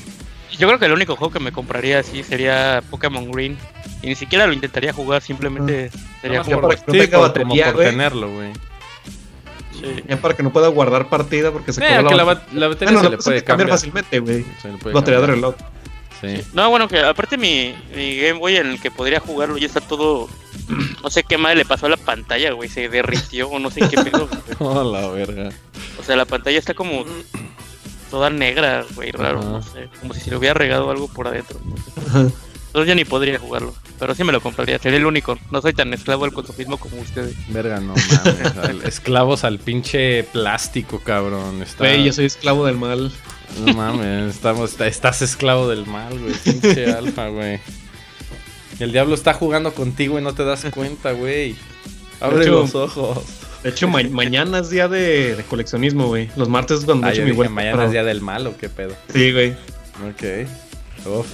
Yo creo que el único juego que me compraría así sería Pokémon Green. Y ni siquiera lo intentaría jugar, simplemente sería jugar. Sí, por- batería, como por tenerlo, güey. Sí. Ya para que no pueda guardar partida porque se Eh, acabó que la, bat- la batería Ah, no, se la le puedes puede cambiar cambiar. fácilmente, güey. Batería de reloj. Sí. No, bueno, que aparte mi, mi Game Boy en el que podría jugarlo ya está todo. No sé qué madre le pasó a la pantalla, güey. Se derritió o no sé qué pedo. Oh, la verga. O sea, la pantalla está como toda negra, güey, raro, no sé. Como si se le hubiera regado algo por adentro. no sé. Entonces ya ni podría jugarlo. Pero sí me lo compraría. Sería el único. No soy tan esclavo del consumismo como ustedes. Verga, no mames. al- esclavos al pinche plástico, cabrón. Está... Güey, yo soy esclavo del mal. No mames, estamos, está- estás esclavo del mal, güey. Pinche alfa, güey. El diablo está jugando contigo y no te das cuenta, güey. Abre hecho- los ojos. De hecho, ma- mañana es día de, de coleccionismo, güey. Los martes es cuando Ah, echo yo mi dije, vuelta. mañana para- es día del mal o qué pedo. Sí, güey. Ok. Uf,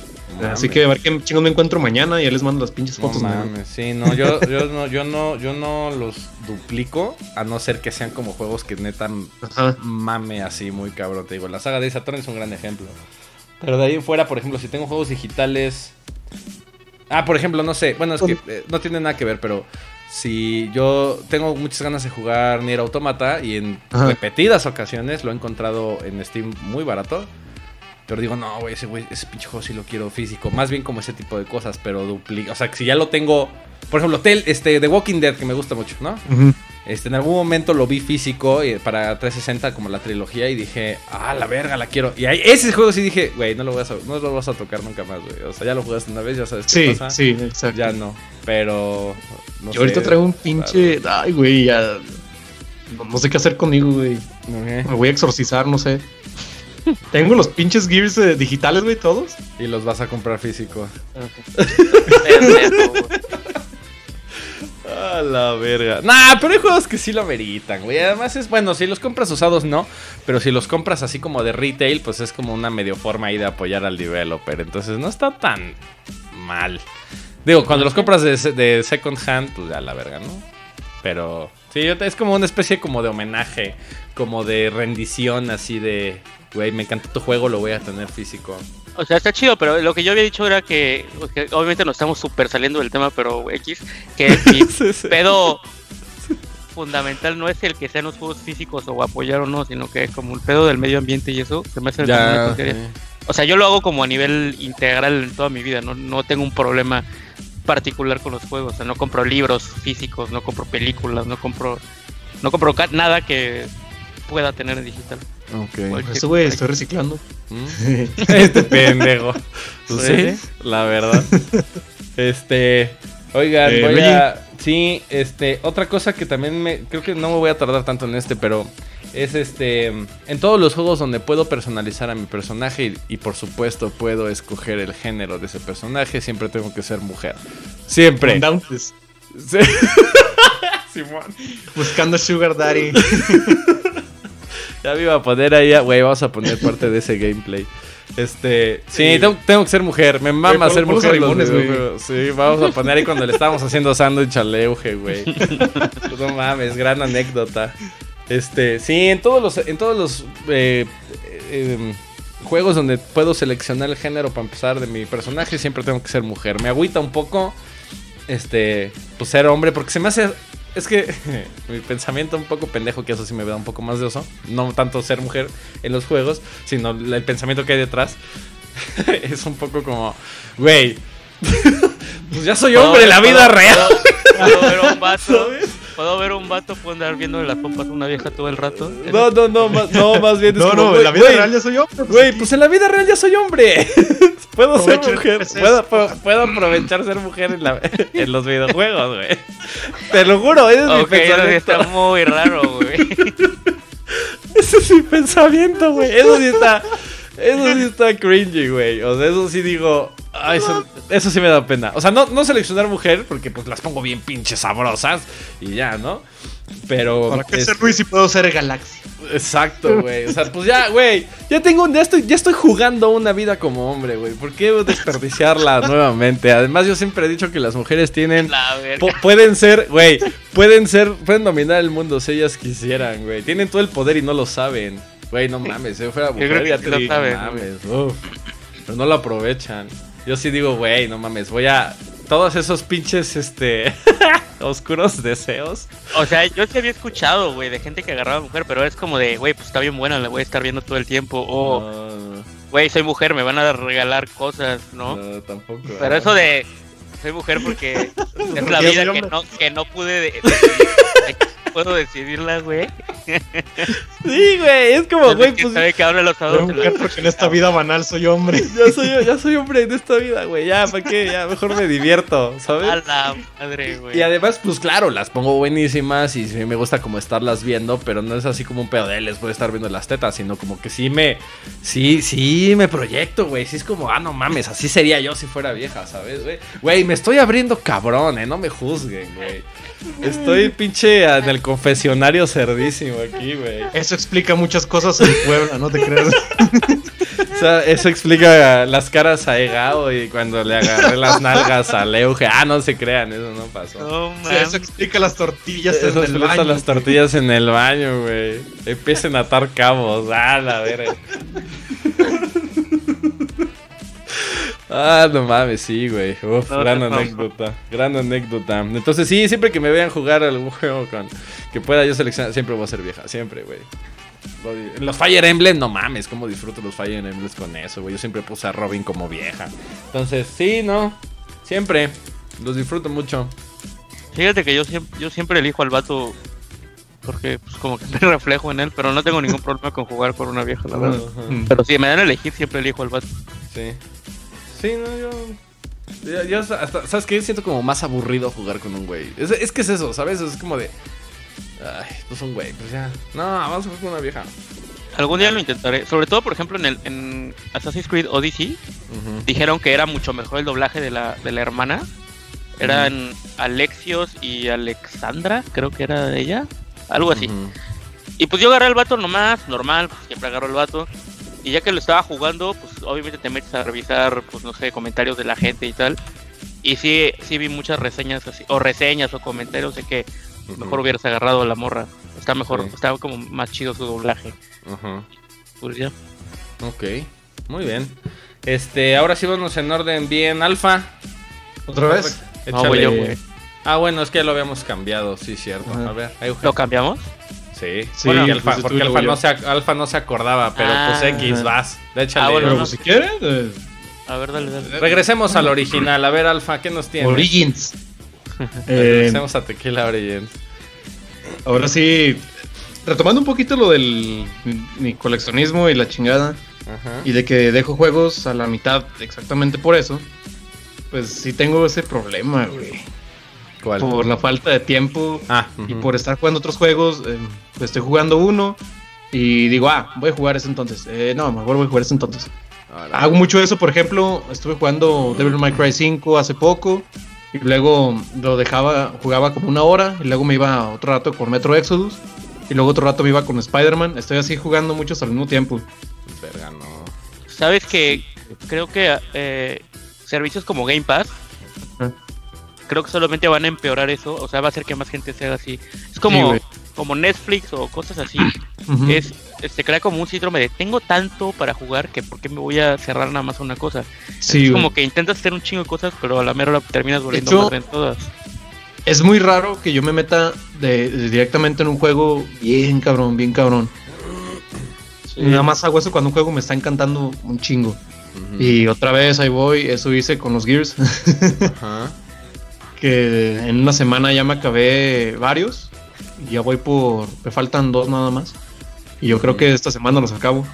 Así que a ver qué chingón me encuentro mañana y ya les mando las pinches No fotos. güey. mames, sí, no, yo, yo no, yo no, yo no los duplico, a no ser que sean como juegos que neta Ajá. mame así muy cabrón. Te digo, la saga de Saturn es un gran ejemplo. Pero de ahí en fuera, por ejemplo, si tengo juegos digitales. Ah, por ejemplo, no sé. Bueno, es que eh, no tiene nada que ver, pero si yo tengo muchas ganas de jugar Nier Automata y en Ajá. repetidas ocasiones lo he encontrado en Steam muy barato. Pero digo, no, güey, ese, güey, ese pinche juego sí lo quiero físico. Más bien como ese tipo de cosas, pero duplica. O sea, que si ya lo tengo. Por ejemplo, Tel, este, The Walking Dead, que me gusta mucho, ¿no? Este, en algún momento lo vi físico eh, para 360 como la trilogía y dije, ah, la verga, la quiero. Y ahí, ese juego sí dije, güey, no lo vas a, no lo vas a tocar nunca más, güey. O sea, ya lo jugaste una vez, ya sabes qué Sí, pasa. sí, exacto. Ya no, pero no Yo ahorita sé, traigo un pinche. Ay, güey, ya. No, no sé qué hacer conmigo, güey. Ok. Me voy a exorcizar, no sé. Tengo los pinches gears eh, digitales, güey, todos. Y los vas a comprar físico. A la verga. Nah, pero hay juegos que sí lo meritan, güey. Además es, bueno, si los compras usados no, pero si los compras así como de retail, pues es como una medio forma ahí de apoyar al developer. Entonces no está tan mal. Digo, cuando los compras de, de second hand, pues ya la verga, ¿no? Pero Sí, es como una especie como de homenaje, como de rendición, así de, güey, me encanta tu juego, lo voy a tener físico. O sea, está chido, pero lo que yo había dicho era que, que obviamente nos estamos súper saliendo del tema, pero X, que mi Sí, sí. pedo fundamental no es el que sean los juegos físicos o apoyar o no, sino que como el pedo del medio ambiente y eso, se me hace Ya. O sea, yo lo hago como a nivel integral en toda mi vida, no, no tengo un problema particular con los juegos, o sea, no compro libros físicos, no compro películas, no compro no compro nada que pueda tener en digital. Ok. Eso, güey, estoy reciclando. ¿Mm? Este pendejo. Sí. sí, la verdad. Este, oigan, Eh, voy Luigi. a sí, este, otra cosa que también me creo que no me voy a tardar tanto en este, pero es este en todos los juegos donde puedo personalizar a mi personaje y, y por supuesto puedo escoger el género de ese personaje, siempre tengo que ser mujer. Siempre. Sí. Simón. Buscando Sugar Daddy. Ya me iba a poner ahí, güey, vamos a poner parte de ese gameplay. Este, sí, Sí. tengo, tengo que ser mujer, me mama Güey, ser mujer los videojuegos. Sí, vamos a poner ahí cuando le estábamos haciendo sándwich al Euge, güey. No mames, gran anécdota. Este, sí, en todos los, en todos los eh, eh, em, juegos donde puedo seleccionar el género para empezar de mi personaje, siempre tengo que ser mujer. Me agüita un poco, este, pues ser hombre, porque se me hace, es que mi pensamiento un poco pendejo, que eso sí me da un poco más de oso, no tanto ser mujer en los juegos, sino el pensamiento que hay detrás. es un poco como, güey, pues ya soy hombre en la vida real. Un vato. Puedo ver un vato, puedo andar viendo las pompas a una vieja todo el rato. No, no, no, más, no, más bien es No, como, no, en la vida real ya soy yo. pues, Güey, pues en la vida real ya soy hombre. puedo ser Aprovecho mujer. PC. Puedo, aprovechar ser mujer en, la- en los videojuegos, güey. Te lo juro, ese es mi Ok, eso sí pensamiento. está muy raro, güey. Ese es mi pensamiento, güey. Eso sí está. Eso sí está cringy, güey. O sea, eso sí digo. Ay, eso, eso sí me da pena. O sea, no, no seleccionar mujer, porque pues las pongo bien pinches sabrosas. Y ya, ¿no? Pero. ¿Para qué es- ser Luis si puedo ser Galaxy? Exacto, güey. O sea, pues ya, güey. Ya tengo un. Ya estoy, ya estoy jugando una vida como hombre, güey. ¿Por qué desperdiciarla nuevamente? Además, yo siempre he dicho que las mujeres tienen. La verga. po- pueden ser, güey. Pueden ser. Pueden dominar el mundo si ellas quisieran, güey. Tienen todo el poder y no lo saben. Güey, no mames. Si yo fuera mujer, creo que ya te lo saben, no mames. uf. Pero no lo aprovechan. Yo sí digo, güey, no mames. Voy a. Todos esos pinches, este. oscuros deseos. O sea, yo sí había escuchado, güey, de gente que agarraba a mujer, pero es como de, güey, pues está bien buena, la voy a estar viendo todo el tiempo. O, no, güey, soy mujer, me van a regalar cosas, ¿no? no, tampoco. Pero eso de, soy mujer porque es la vida que no, que no pude de- puedo decidirla, güey. Sí, güey, es como, güey, ¿Quién pues sabe que ahora los adultos mujer porque en esta vida banal soy hombre. ya soy, ya soy hombre en esta vida, güey, ya, ¿para qué? Ya, mejor me divierto, A ¿sabes? la madre, güey. Y además, pues claro, las pongo buenísimas y sí me gusta como estarlas viendo, pero no es así como un pedo de les voy a estar viendo las tetas, sino como que sí me, sí, sí me proyecto, güey, sí es como, ah, no mames, así sería yo si fuera vieja, ¿sabes, güey? Güey, me estoy abriendo cabrón, eh, no me juzguen, güey. Estoy pinche en el confesionario cerdísimo aquí, güey. Eso explica muchas cosas en Puebla, no te creas. O sea, eso explica las caras a Egao y cuando le agarré las nalgas a Leuge. Ah, no se crean, eso no pasó. No, Sí, mames. eso explica las tortillas Eso en el explica baño. las tortillas en el baño, güey. Empiecen a atar cabos. Ah, la verga. Ah, no mames, sí, güey. Uf, No, gran no, no. anécdota. Gran anécdota. Entonces, sí, siempre que me vean jugar algún juego con que pueda yo seleccionar, siempre voy a ser vieja, siempre, güey. Lo- Los Fire Emblem, no mames, cómo disfruto los Fire Emblems con eso, güey. Yo siempre puse a Robin como vieja. Entonces, sí, no. Siempre. Los disfruto mucho. Fíjate que yo siempre, yo siempre elijo al vato porque pues como que me reflejo en él, pero no tengo ningún problema con jugar con una vieja, la verdad. Pero si me dan a elegir, siempre elijo al vato. Sí. Sí, no, yo. Yo, yo hasta, ¿sabes qué? Siento como más aburrido jugar con un güey. Es, es que es eso, ¿sabes? Es como de. Ay, pues un güey, pues ya. No, vamos a jugar con una vieja. Algún día lo intentaré. Sobre todo, por ejemplo, en el en Assassin's Creed Odyssey dijeron que era mucho mejor el doblaje de la, de la hermana. Eran Alexios y Alexandra, creo que era ella. Algo así. Y pues yo agarré el vato nomás, normal, pues siempre agarro el vato. Y ya que lo estaba jugando, pues obviamente te metes a revisar, pues no sé, comentarios de la gente y tal. Y sí, sí vi muchas reseñas así, o reseñas o comentarios de que mejor hubieras agarrado a la morra. Está mejor, Sí. está como más chido su doblaje. Ajá. Pues ya. Ok, muy bien. Este, ahora sí vamos en orden bien, Alfa. ¿Otra vez? No, güey, yo, güey. Ah, bueno, es que ya lo habíamos cambiado, sí, cierto. A ver, ahí, ¿Lo cambiamos? Sí, Sí, Bueno, pues Alfa, porque Alfa no, se, ac- Alfa no se acordaba, pero pues Ah. X, vas. Échale. Ah, bueno, Pero no. pues, si quieren, eh, A ver, dale, dale. Regresemos al original. A ver, Alfa, ¿qué nos tiene? Origins. Eh, Regresemos a Tequila Origins. ahora sí, retomando un poquito lo del mi, mi coleccionismo y la chingada, Ajá. y de que dejo juegos a la mitad exactamente por eso, pues sí tengo ese problema, güey. ¿Cuál? Por la falta de tiempo Ah, y por estar jugando otros juegos, eh, pues estoy jugando uno y digo, ah, voy a jugar ese entonces. Eh, no, mejor voy a jugar ese entonces. Ahora. Hago mucho eso, por ejemplo, estuve jugando Devil May Cry 5 hace poco y luego lo dejaba, jugaba como una hora y luego me iba otro rato con Metro Exodus y luego otro rato me iba con Spider-Man. Estoy así jugando muchos al mismo tiempo. Verga, no. ¿Sabes que Creo que eh, servicios como Game Pass. Creo que solamente van a empeorar eso, o sea, va a hacer que más gente se haga así. Es como, como Netflix o cosas así. Ujú. es, se crea como un síndrome de tengo tanto para jugar que por qué me voy a cerrar nada más a una cosa. Sí, es como que intentas hacer un chingo de cosas, pero a la mera hora terminas volviendo hecho, más en todas. Es muy raro que yo me meta de, de- directamente en un juego bien cabrón, bien cabrón. Nada más hago eso cuando un juego me está encantando un chingo. Y otra vez ahí voy, eso hice con los Gears. Ajá. que en una semana ya me acabé varios. Y ya voy por. Me faltan dos nada más. Y yo creo que esta semana los acabo.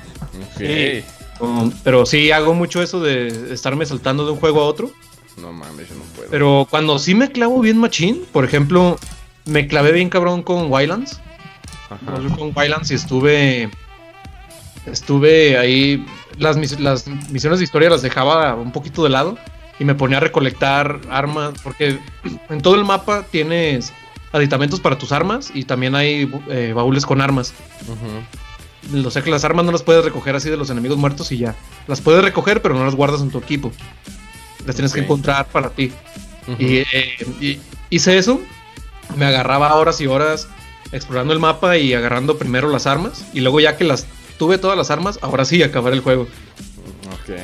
Sí. Um, pero sí hago mucho eso de estarme saltando de un juego a otro. No mames, yo no puedo. Pero cuando sí me clavo bien machín, por ejemplo, me clavé bien cabrón con Wildlands. Ajá. Con Wildlands y estuve. Estuve ahí. Las, mis- las misiones de historia las dejaba un poquito de lado. Y me ponía a recolectar armas. Porque en todo el mapa tienes aditamentos para tus armas. Y también hay eh, baúles con armas. Ujú. O sea que las armas no las puedes recoger así de los enemigos muertos y ya. Las puedes recoger, pero no las guardas en tu equipo. Las tienes que encontrar para ti. Y, eh, y hice eso. Me agarraba horas y horas explorando el mapa y agarrando primero las armas. Y luego ya que las tuve todas las armas, ahora sí acabar el juego. Ok.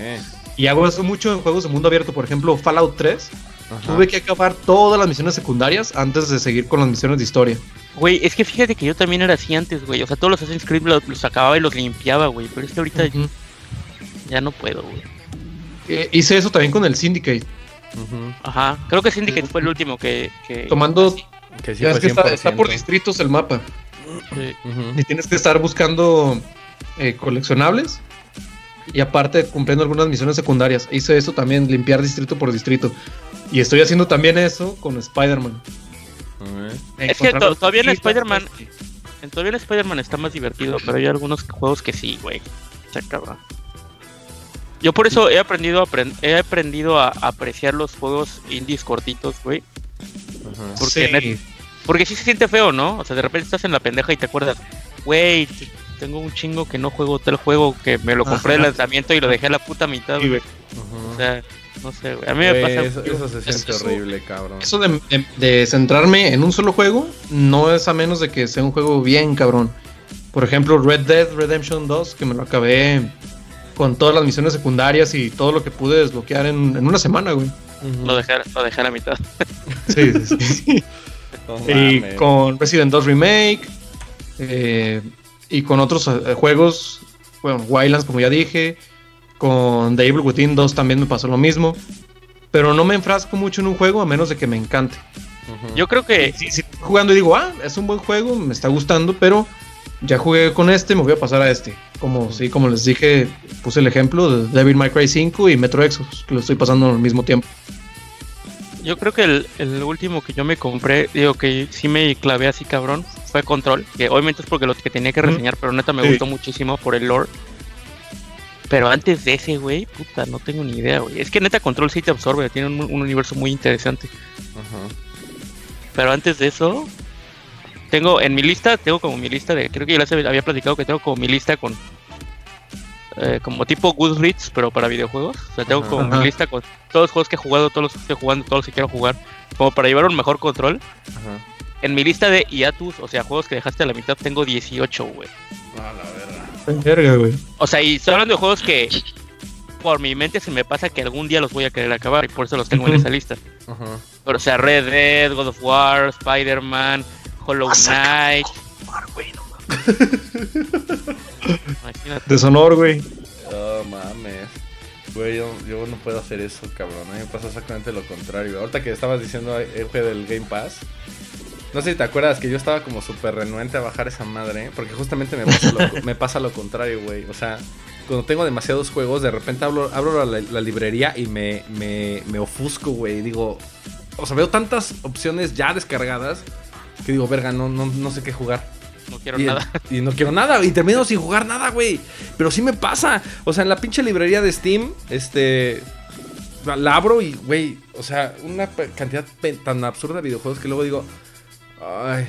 Y hago eso mucho en juegos de mundo abierto. Por ejemplo, Fallout 3. Ajá. Tuve que acabar todas las misiones secundarias antes de seguir con las misiones de historia. Güey, es que fíjate que yo también era así antes, güey. O sea, todos los Assassin's Creed los, los acababa y los limpiaba, güey. Pero es que ahorita ya no puedo, güey. Eh, hice eso también con el Syndicate. Ajá. Creo que Syndicate fue el último que. que Tomando. Que sí es que está, 100%. está por distritos el mapa. Sí. Y tienes que estar buscando eh, coleccionables. Y aparte cumpliendo algunas misiones secundarias. Hice eso también, limpiar distrito por distrito. Y estoy haciendo también eso con Spider-Man. Es que to- todavía en Spider-Man- En todavía en Spider-Man está más divertido, pero hay algunos juegos que sí, güey. O sea, cabrón. Yo por eso he aprendido a, he aprendido a apreciar los juegos indies cortitos, güey. Ajá. Porque, Sí. porque sí se siente feo, ¿no? O sea, de repente estás en la pendeja y te acuerdas, güey, tengo un chingo que no juego tal juego que me lo compré de lanzamiento y lo dejé a la puta mitad, Sí, güey. O sea, no sé, güey. A mí me pasa. eso, eso se siente eso- horrible, cabrón. Eso de, de- de centrarme en un solo juego no es a menos de que sea un juego bien cabrón. Por ejemplo, Red Dead Redemption 2, que me lo acabé con todas las misiones secundarias y todo lo que pude desbloquear en, en una semana, güey. Lo dejé, lo dejé a la mitad. Sí, sí, sí. Y con Resident 2 Remake eh, y con otros eh, juegos, bueno, Wildlands como ya dije, con The Evil Within 2 también me pasó lo mismo, pero no me enfrasco mucho en un juego a menos de que me encante. Yo creo que Si, si estoy jugando y digo, ah, es un buen juego, me está gustando, pero ya jugué con este, me voy a pasar a este. Como, sí, como les dije, puse el ejemplo de Devil May Cry 5 y Metro Exodus, que lo estoy pasando al mismo tiempo. Yo creo que el, el último que yo me compré, digo que sí me clavé así cabrón, fue Control, que obviamente es porque lo que tenía que reseñar, pero neta me Sí. gustó muchísimo por el lore. Pero antes de ese, güey, puta, no tengo ni idea, güey. Es que neta Control sí te absorbe, tiene un, un universo muy interesante. Ajá. Pero antes de eso, tengo en mi lista, tengo como mi lista de, creo que ya les había platicado que tengo como mi lista con, eh, como tipo Goodreads, pero para videojuegos. O sea, tengo como mi lista con todos los juegos que he jugado, todos los que estoy jugando, todos los que quiero jugar, como para llevar un mejor control. Ajá. en mi lista de hiatus, o sea, juegos que dejaste a la mitad, tengo 18, güey. A la verga. Verga, güey. O sea, y estoy hablando de juegos que por mi mente se me pasa que algún día los voy a querer acabar y por eso los tengo en esa lista. Ajá. Pero, o sea, Red Dead, God of War, Spider-Man, Hollow Knight. Imagínate. Deshonor, güey. Oh, mames. Güey, yo, yo no puedo hacer eso, cabrón. A mí me pasa exactamente lo contrario. Ahorita que estabas diciendo Euge del Game Pass. No sé si te acuerdas que yo estaba como súper renuente a bajar esa madre. Porque justamente me pasa lo, me pasa lo contrario, güey. O sea, cuando tengo demasiados juegos, de repente abro, abro la, la librería y me, me, me ofusco, güey. Digo, o sea, veo tantas opciones ya descargadas que digo, verga, no, no, no sé qué jugar. No quiero Y, nada. y no quiero nada, y termino sin jugar nada, güey. Pero sí me pasa. O sea, en la pinche librería de Steam, este. La, abro y, güey, o sea, una cantidad tan absurda de videojuegos que luego digo. Ay.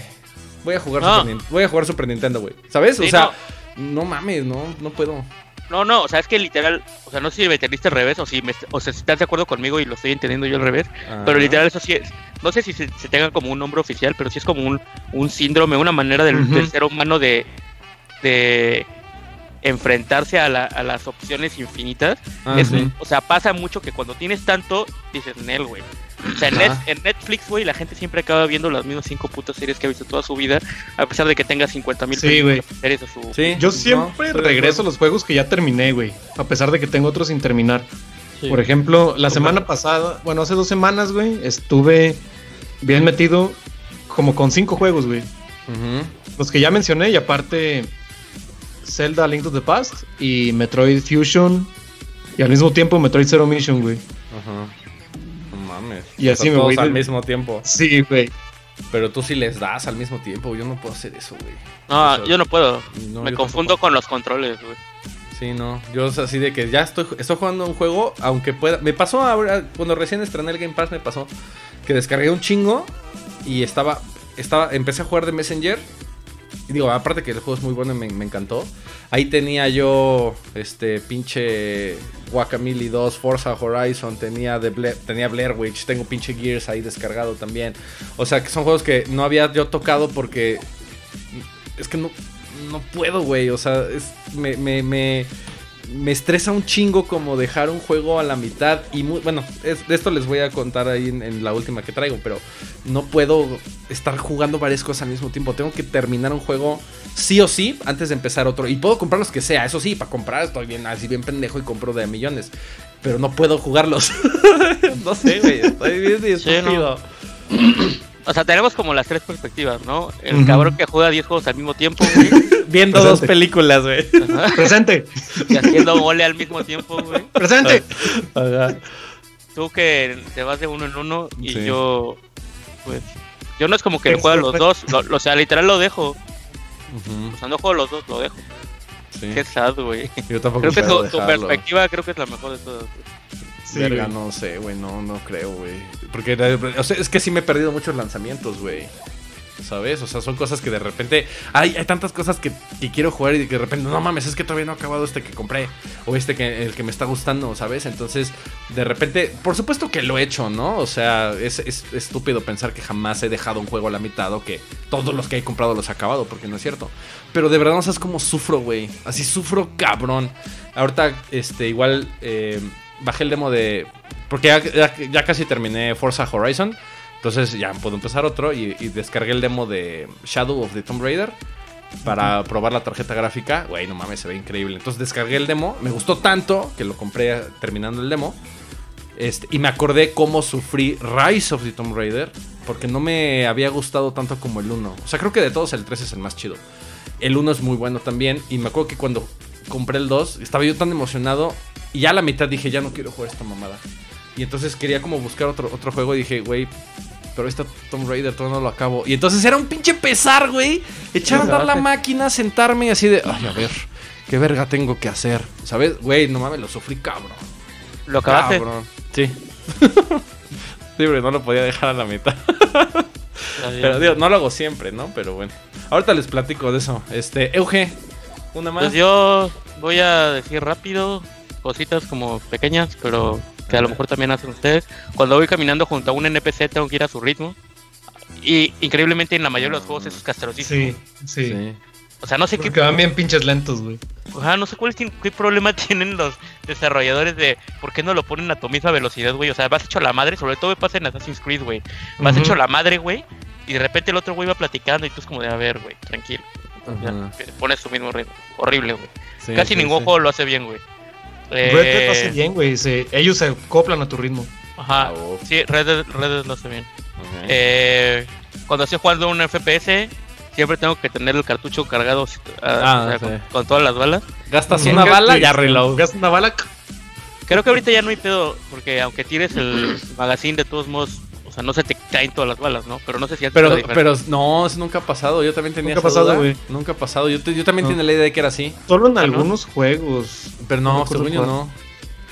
Voy a jugar, No. Super, voy a jugar Super Nintendo, güey. ¿Sabes? o sea, no. mames, no, no puedo. No, no, o sea, es que literal, o sea, no sé si me entendiste al revés o si, me, o sea, si estás de acuerdo conmigo y lo estoy entendiendo yo al revés, pero Ajá. literal eso sí es, no sé si se, se tenga como un nombre oficial, pero sí es como un, un síndrome, una manera del, ser humano de, de enfrentarse a, la- a las opciones infinitas. Ah, Es- sí. O sea, pasa mucho que cuando tienes tanto, dices, Nel, güey. O sea, en, Ajá. Net- en Netflix, güey, la gente siempre acaba viendo las mismas cinco putas series que ha visto toda su vida, a pesar de que tenga 50 mil Sí, güey. series a su... Sí, Yo siempre regreso a los juegos que ya terminé, güey. A pesar de que tengo otros sin terminar. Sí. Por ejemplo, la semana pasada, bueno, hace dos semanas, güey, estuve bien metido como con cinco juegos, güey. Los que ya mencioné y aparte Zelda Link to the Past y Metroid Fusion y al mismo tiempo Metroid Zero Mission, güey. Ajá. Y O así sea, me todos voy al mismo tiempo. Sí, güey. Pero tú sí les das al mismo tiempo. Yo no puedo hacer eso, güey. No, O sea, yo no puedo. no, me confundo tampoco. con los controles, güey. Sí, no. Yo es así de que ya estoy, estoy jugando un juego, aunque pueda. Me pasó ahora, cuando recién estrené el Game Pass, me pasó que descargué un chingo y estaba. estaba empecé a jugar de Messenger. Digo, aparte que el juego es muy bueno me, me encantó. Ahí tenía yo este pinche Guacamole 2, Forza Horizon, tenía, de Bla- tenía Blair Witch, tengo pinche Gears ahí descargado también. O sea, que son juegos que no había yo tocado porque es que no, no puedo, güey. O sea, es- me, me, me, me estresa un chingo como dejar un juego a la mitad. Y muy, bueno, es- de esto les voy a contar ahí en, en la última que traigo, pero no puedo estar jugando varias cosas al mismo tiempo. Tengo que terminar un juego sí o sí antes de empezar otro. Y puedo comprar los que sea, eso sí, para comprar estoy bien así bien pendejo y compro de millones. Pero no puedo jugarlos. no sé, güey. Estoy bien Sí, no. O sea, tenemos como las tres perspectivas, ¿no? El cabrón que juega 10 juegos al mismo tiempo, güey. Viendo Presente. dos películas, güey. Ajá, Presente, y haciendo gole al mismo tiempo, güey. presente. Ajá. Tú que te vas de uno en uno y Sí. yo, pues, yo no es como que Pero juega los fue- dos, lo- lo- o sea, literal lo dejo. O sea, no juego los dos, lo dejo. sí. Qué sad, güey. Yo tampoco Creo que tu, perspectiva creo que es la mejor de todas. güey. Sí, Verga, güey. no sé, güey, no, no creo, güey. Porque, o sea, es que sí me he perdido muchos lanzamientos, güey. ¿Sabes? O sea, son cosas que de repente. Hay, hay tantas cosas que, que quiero jugar y que de repente, no mames, es que todavía no he acabado este que compré. O este que el que me está gustando, ¿sabes? Entonces, de repente, por supuesto que lo he hecho, ¿no? O sea, es, es estúpido pensar que jamás he dejado un juego a la mitad o que todos los que he comprado los he acabado, porque no es cierto. Pero de verdad no sabes cómo sufro, güey. Así sufro cabrón. Ahorita, este, igual eh, bajé el demo de. Porque ya, ya- ya casi terminé Forza Horizon. Entonces ya puedo empezar otro. Y, y descargué el demo de Shadow of the Tomb Raider. Para probar la tarjeta gráfica. Güey, no mames, se ve increíble. Entonces descargué el demo. Me gustó tanto que lo compré terminando el demo. Este, y me acordé cómo sufrí Rise of the Tomb Raider. Porque no me había gustado tanto como el 1. O sea, creo que de todos el 3 es el más chido. El 1 es muy bueno también. Y me acuerdo que cuando compré el 2, estaba yo tan emocionado. Y ya a la mitad dije, ya no quiero jugar esta mamada. Y entonces quería como buscar otro, otro juego. Y dije, güey, pero está Tomb Raider, todavía no lo acabo. Y entonces era un pinche pesar, güey. Echar a andar la máquina, sentarme y así de, ay, a ver, qué verga tengo que hacer. ¿Sabes? Güey, no mames, lo sufrí cabrón. ¿Lo acabaste? Cabrón. Sí. sí, pero no lo podía dejar a la mitad. Pero digo, no lo hago siempre, ¿no? Pero bueno. Ahorita les platico de eso. Este, Euge, una más. Pues yo voy a decir rápido cositas como pequeñas, pero que a lo mejor también hacen ustedes. Cuando voy caminando junto a un NPC tengo que ir a su ritmo. Y increíblemente en la mayoría de los juegos eso es castrosísimo. Sí, sí. Sí. O sea, no sé qué Porque van bien pinches lentos, güey. Ajá, no sé cuál es- qué problema tienen los desarrolladores de por qué no lo ponen a tu misma velocidad, güey. O sea, vas hecho la madre, sobre todo me pasa en Assassin's Creed, güey. Vas hecho la madre, güey. Y de repente el otro güey va platicando y tú es como de, a ver, güey, tranquilo. Ajá. te pones tu mismo ritmo. Horrible, güey. Sí, Casi sí, ningún sí. juego lo hace bien, güey. Red Dead lo Eh, hace bien, güey. Ellos se acoplan a tu ritmo. Ajá. Ah, oh, Sí, Red Dead, Red Dead lo hace bien. Eh, cuando estoy jugando un FPS, siempre tengo que tener el cartucho cargado ah, Ah, o sea, sí. con, con todas las balas. Gastas una bala, Sí, ya reload. Gastas una bala. Creo que ahorita ya no hay pedo, porque aunque tires el magazine de todos modos, sea, no se te caen todas las balas, ¿no? Pero no sé si Pero, pero no, eso nunca ha pasado. Yo también tenía Nunca ha esa pasado, duda. güey. Nunca ha pasado. Yo, te- yo también No. tenía la idea de que era así. Solo en Ah, ¿no? algunos juegos. Pero No no, según yo no.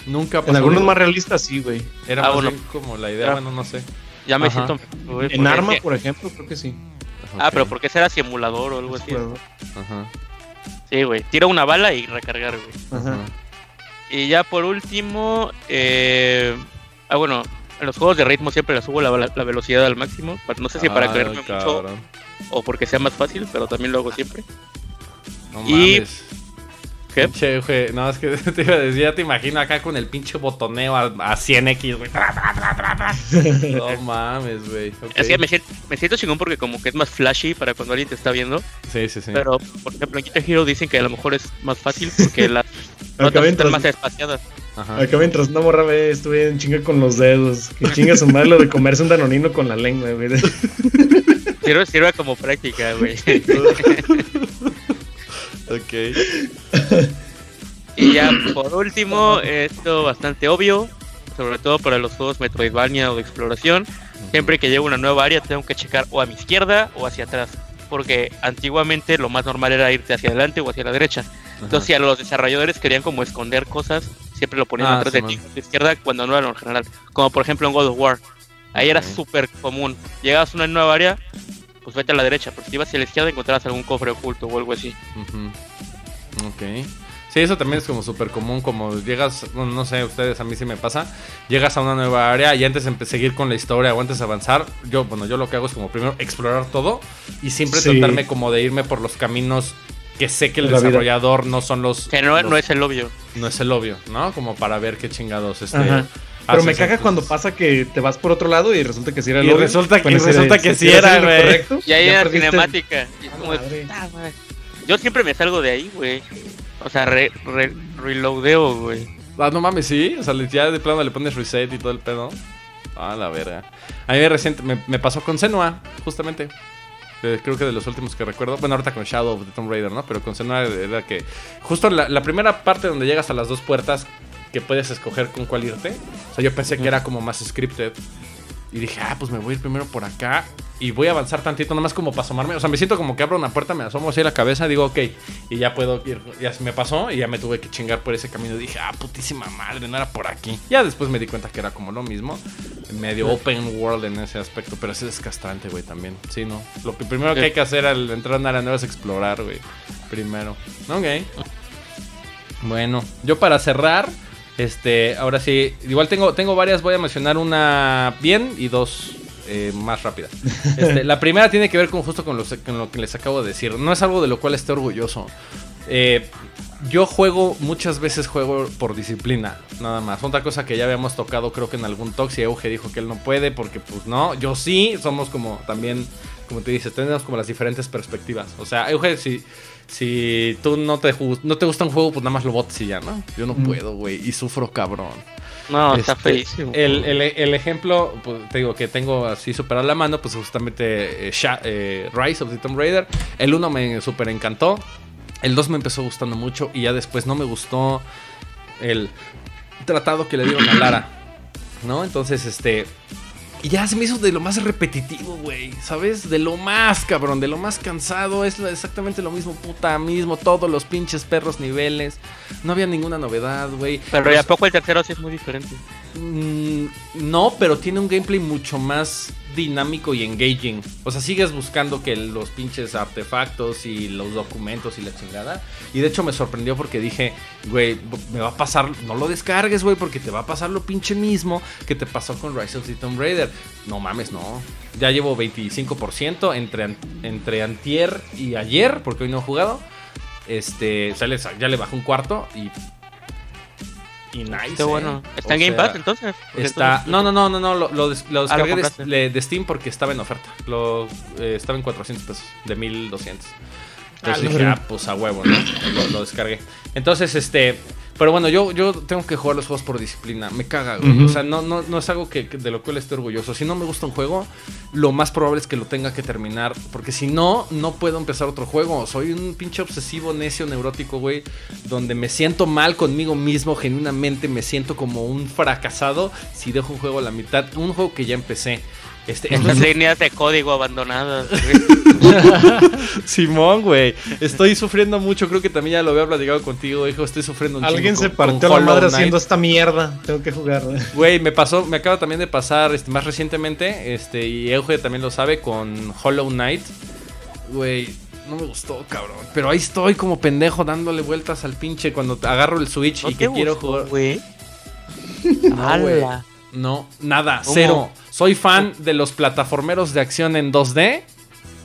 Nunca ha En algunos más realistas, sí, güey. Era Ah, más bueno. bien como la idea, Era- bueno, no sé. ya me Ajá. siento güey, En Arma, que- por ejemplo, creo que sí. Ah, Ok. pero porque ese era simulador o algo así. Ajá. Sí, güey. Tira una bala y recargar, güey. Ajá. Ajá. Y ya por último, eh... ah, bueno, en los juegos de ritmo siempre le subo la, la velocidad al máximo. No sé si para Ay, creerme mucho o porque sea más fácil, pero también lo hago siempre. No Y- mames. ¿Qué? Pinche, güey, No, es que te iba a decir, ya te imagino acá con el pinche botoneo a, a 100x, güey. Tra, tra, tra, tra, tra. No mames, güey. ok. Es que me siento, me siento chingón porque como que es más flashy para cuando alguien te está viendo. Sí, sí, sí. Pero, por ejemplo, en Guitar Hero dicen que a lo mejor es más fácil porque las notas están más espaciadas. Ajá. acá mientras una morra ve, estuve en chinga con los dedos. Que chinga su madre lo de comerse un danonino con la lengua, güey. Sirve como práctica, güey. Ok. y ya, por último, esto bastante obvio, sobre todo para los juegos Metroidvania o de exploración. Siempre que llego a una nueva área tengo que checar o a mi izquierda o hacia atrás. Porque antiguamente lo más normal era irte hacia adelante o hacia la derecha. Entonces, si a los desarrolladores querían como esconder cosas, siempre lo ponían Ah, atrás sí, de ti, tu izquierda, cuando no era lo general. Como por ejemplo en God of War. Ahí era súper común. Llegabas a una nueva área, pues vete a la derecha. Pero si ibas hacia la izquierda encontrarás algún cofre oculto o algo así. Ujú. Ok. Sí, eso también es como súper común, como llegas, bueno, no sé, ustedes, a mí sí me pasa, llegas a una nueva área y antes de empe- seguir con la historia o antes de avanzar, yo, bueno, yo lo que hago es como primero explorar todo y siempre Sí. tratarme como de irme por los caminos que sé que el vida. desarrollador no son los... Que no, los- no es el obvio. no es el obvio, ¿no? Como para ver qué chingados este... Ajá. Pero me caga cuando pasa que te vas por otro lado y resulta que sí era el Y obvio. resulta que- y resulta que sí era, güey. Y ahí ya era cinemática. Y es A como. "Ah, madre". Yo siempre me salgo de ahí, güey. O sea, re, re- reloadeo, güey. Ah, no mames, sí. O sea, ya de plano le pones reset y todo el pedo. Ah, la verga. A mí reciente me, me pasó con Senua, justamente. Eh, creo que de los últimos que recuerdo. Bueno, ahorita con Shadow of the Tomb Raider, ¿no? Pero con Senua era que. Justo la, la primera parte donde llegas a las dos puertas que puedes escoger con cuál irte. O sea, yo pensé que era como más scripted. Y dije, ah, pues me voy a ir primero por acá. Y voy a avanzar tantito, nomás como para asomarme. O sea, me siento como que abro una puerta, me asomo así la cabeza, digo, ok. Y ya puedo ir. Ya se me pasó y ya me tuve que chingar por ese camino. Dije, ah, putísima madre, no era por aquí. Ya después me di cuenta que era como lo mismo. Medio open world en ese aspecto. Pero es descastrante, güey, también. Sí, ¿no? Lo que primero que hay que hacer al entrar a una área nueva es explorar, güey. Primero. Ok. Bueno, yo para cerrar, este, ahora sí, igual tengo, tengo varias, voy a mencionar una bien y dos eh, más rápidas. Este, la primera tiene que ver con justo con, los- con lo que les acabo de decir. No es algo de lo cual esté orgulloso. Eh, yo juego, muchas veces juego por disciplina, nada más. Otra cosa que ya habíamos tocado, creo que en algún talk, y Euge dijo que él no puede, porque pues no, yo sí, somos como también, como te dices, tenemos como las diferentes perspectivas. O sea, Euge, si, si tú no te, no te gusta un juego, pues nada más lo botes y ya, ¿no? Yo no Mm. puedo, güey, y sufro cabrón. No, está Este, feísimo. El, el- el ejemplo, pues, te digo que tengo así super a la mano, pues justamente eh, Sha- eh, Rise of the Tomb Raider. El 1 me super encantó. El 2 me empezó gustando mucho y ya después no me gustó el tratado que le dieron a Lara. ¿No? Entonces, este... Y ya se me hizo de lo más repetitivo, güey. ¿Sabes? De lo más, cabrón. De lo más cansado. Es exactamente lo mismo, puta mismo. Todos los pinches perros niveles. No había ninguna novedad, güey. Pero ¿y Los- a poco el tercero sí es muy diferente? Mm, no, pero tiene un gameplay mucho más dinámico y engaging. O sea, sigues buscando que los pinches artefactos y los documentos y la chingada. Y de hecho me sorprendió porque dije, güey, me va a pasar, no lo descargues, güey, porque te va a pasar lo pinche mismo que te pasó con Rise of the Tomb Raider. No mames, no. Ya llevo 25% entre, entre antier y ayer, porque hoy no he jugado. Este, ya le bajó un cuarto y y nice. Está bueno. Eh. ¿Está en Game Pass entonces? Está, no, no, no, no, no, lo, lo, ah, descargué de, Steam porque estaba en oferta. Lo, eh, estaba en 400 pesos, de 1200. Entonces ah, dije, ah, pues a huevo, ¿no? Lo, lo, descargué. Entonces, este, pero bueno, yo, yo tengo que jugar los juegos por disciplina. Me caga, güey. O sea, no, no, no es algo que, de lo cual esté orgulloso. Si no me gusta un juego, lo más probable es que lo tenga que terminar. Porque si no, no puedo empezar otro juego. Soy un pinche obsesivo, necio, neurótico, güey. Donde me siento mal conmigo mismo. Genuinamente me siento como un fracasado si dejo un juego a la mitad. Un juego que ya empecé. Este, Estas líneas de código abandonadas. Simón, güey. Estoy sufriendo mucho. Creo que también ya lo había platicado contigo, hijo. Estoy sufriendo un Alguien se partió la madre haciendo esta mierda. Tengo que jugar. Güey, me pasó, me acaba también de pasar este, más recientemente. Este, y Euge también lo sabe con Hollow Knight. Güey, no me gustó, cabrón. Pero ahí estoy como pendejo dándole vueltas al pinche cuando agarro el Switch y que quiero jugar. Güey. No, no, nada, cero. Soy fan de los plataformeros de acción en 2D.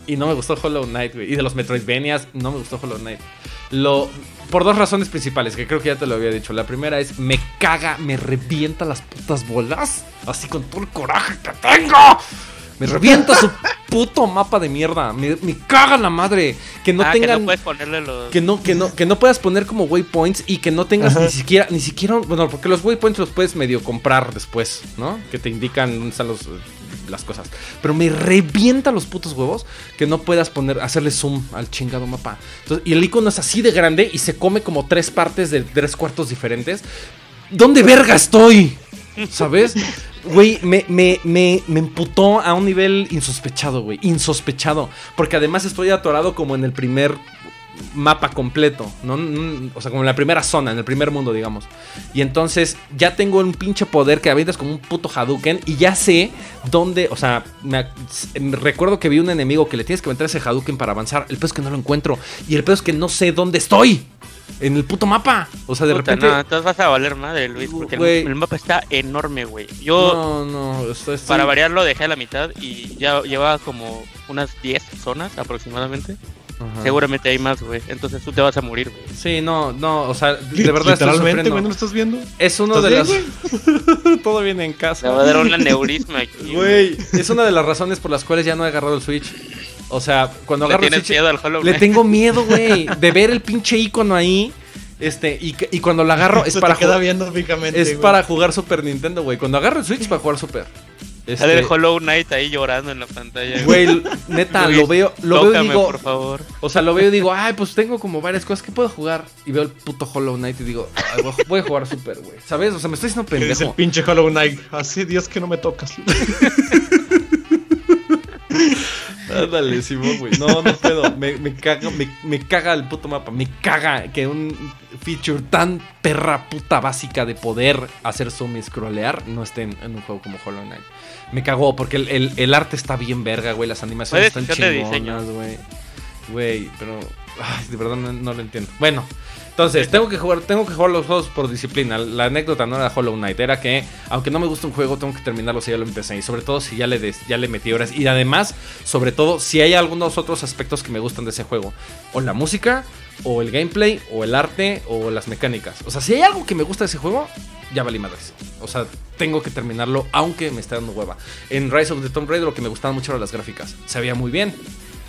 Y no me gustó Hollow Knight, güey. Y de los Metroidvanias, no me gustó Hollow Knight. Lo, por dos razones principales, que creo que ya te lo había dicho. La primera es, me caga, me revienta las putas bolas. Así con todo el coraje que tengo. Me revienta su puto mapa de mierda. Me, caga la madre. Que no tengan. Que no puedes ponerle los. Que no, que no, que no puedas poner como waypoints y que no tengas ni siquiera, ni siquiera. Bueno, porque los waypoints los puedes medio comprar después, ¿no? Que te indican dónde están los, las cosas. Pero me revienta los putos huevos que no puedas poner, hacerle zoom al chingado mapa. y el icono es así de grande y se come como tres partes de tres cuartos diferentes. ¿Dónde verga estoy? ¿Sabes? Güey, me, me, me, me emputó a un nivel insospechado, güey. Insospechado. Porque además estoy atorado como en el primer mapa completo, ¿no? O sea, como en la primera zona, en el primer mundo, digamos. Y entonces ya tengo un pinche poder que avientas como un puto Hadouken y ya sé dónde, o sea, me, recuerdo que vi un enemigo que le tienes que meter ese Hadouken para avanzar. El peor es que no lo encuentro y el peor es que no sé dónde estoy en el puto mapa. O sea, de repente. No, entonces vas a valer madre, Luis, porque el, mapa está enorme, güey. Yo, no, no, para variar, lo dejé a la mitad y ya lleva como unas 10 zonas aproximadamente. Seguramente hay más, güey. Entonces tú te vas a morir, güey. Sí, no, no, o sea, de verdad Literalmente, güey, ¿no lo estás viendo? Es uno de las. Todo viene en casa. Me va a dar un aneurisma aquí. Güey, es una de las razones por las cuales ya no he agarrado el Switch. O sea, cuando agarro el Switch. le tengo miedo, güey. De ver el pinche icono ahí. Este, y, y cuando lo agarro es para jugar. viendo fijamente, es para jugar Super Nintendo, güey. Cuando agarro el Switch para jugar Super. Este... Sale Hollow Knight ahí llorando en la pantalla. Güey, neta, lo veo, lo veo y digo. por favor. O sea, lo veo y digo, ay, pues tengo como varias cosas que puedo jugar. Y veo el puto Hollow Knight y digo, voy a jugar Super, güey. ¿Sabes? O sea, me estoy haciendo pendejo. Es el pinche Hollow Knight. Así, Dios que no me tocas. Ándale, Simón, güey. No, no puedo. Me, me, caga, me, caga el puto mapa. Me caga que un feature tan perra puta básica de poder hacer zoom y scrollear no esté en, un juego como Hollow Knight. Me cagó porque el, arte está bien verga, güey. Las animaciones están chingonas, güey. Güey, pero... Ay, de verdad no lo entiendo. Bueno, entonces, tengo que jugar, tengo que jugar los juegos por disciplina. La anécdota no era Hollow Knight, era que aunque no me gusta un juego, tengo que terminarlo si ya lo empecé. Y sobre todo si ya le, ya le metí horas. Y además, sobre todo, si hay algunos otros aspectos que me gustan de ese juego. O la música, o el gameplay, o el arte, o las mecánicas. O sea, si hay algo que me gusta de ese juego, ya valí madres. O sea, tengo que terminarlo, aunque me esté dando hueva. En Rise of the Tomb Raider lo que me gustaban mucho eran las gráficas. Se veía muy bien.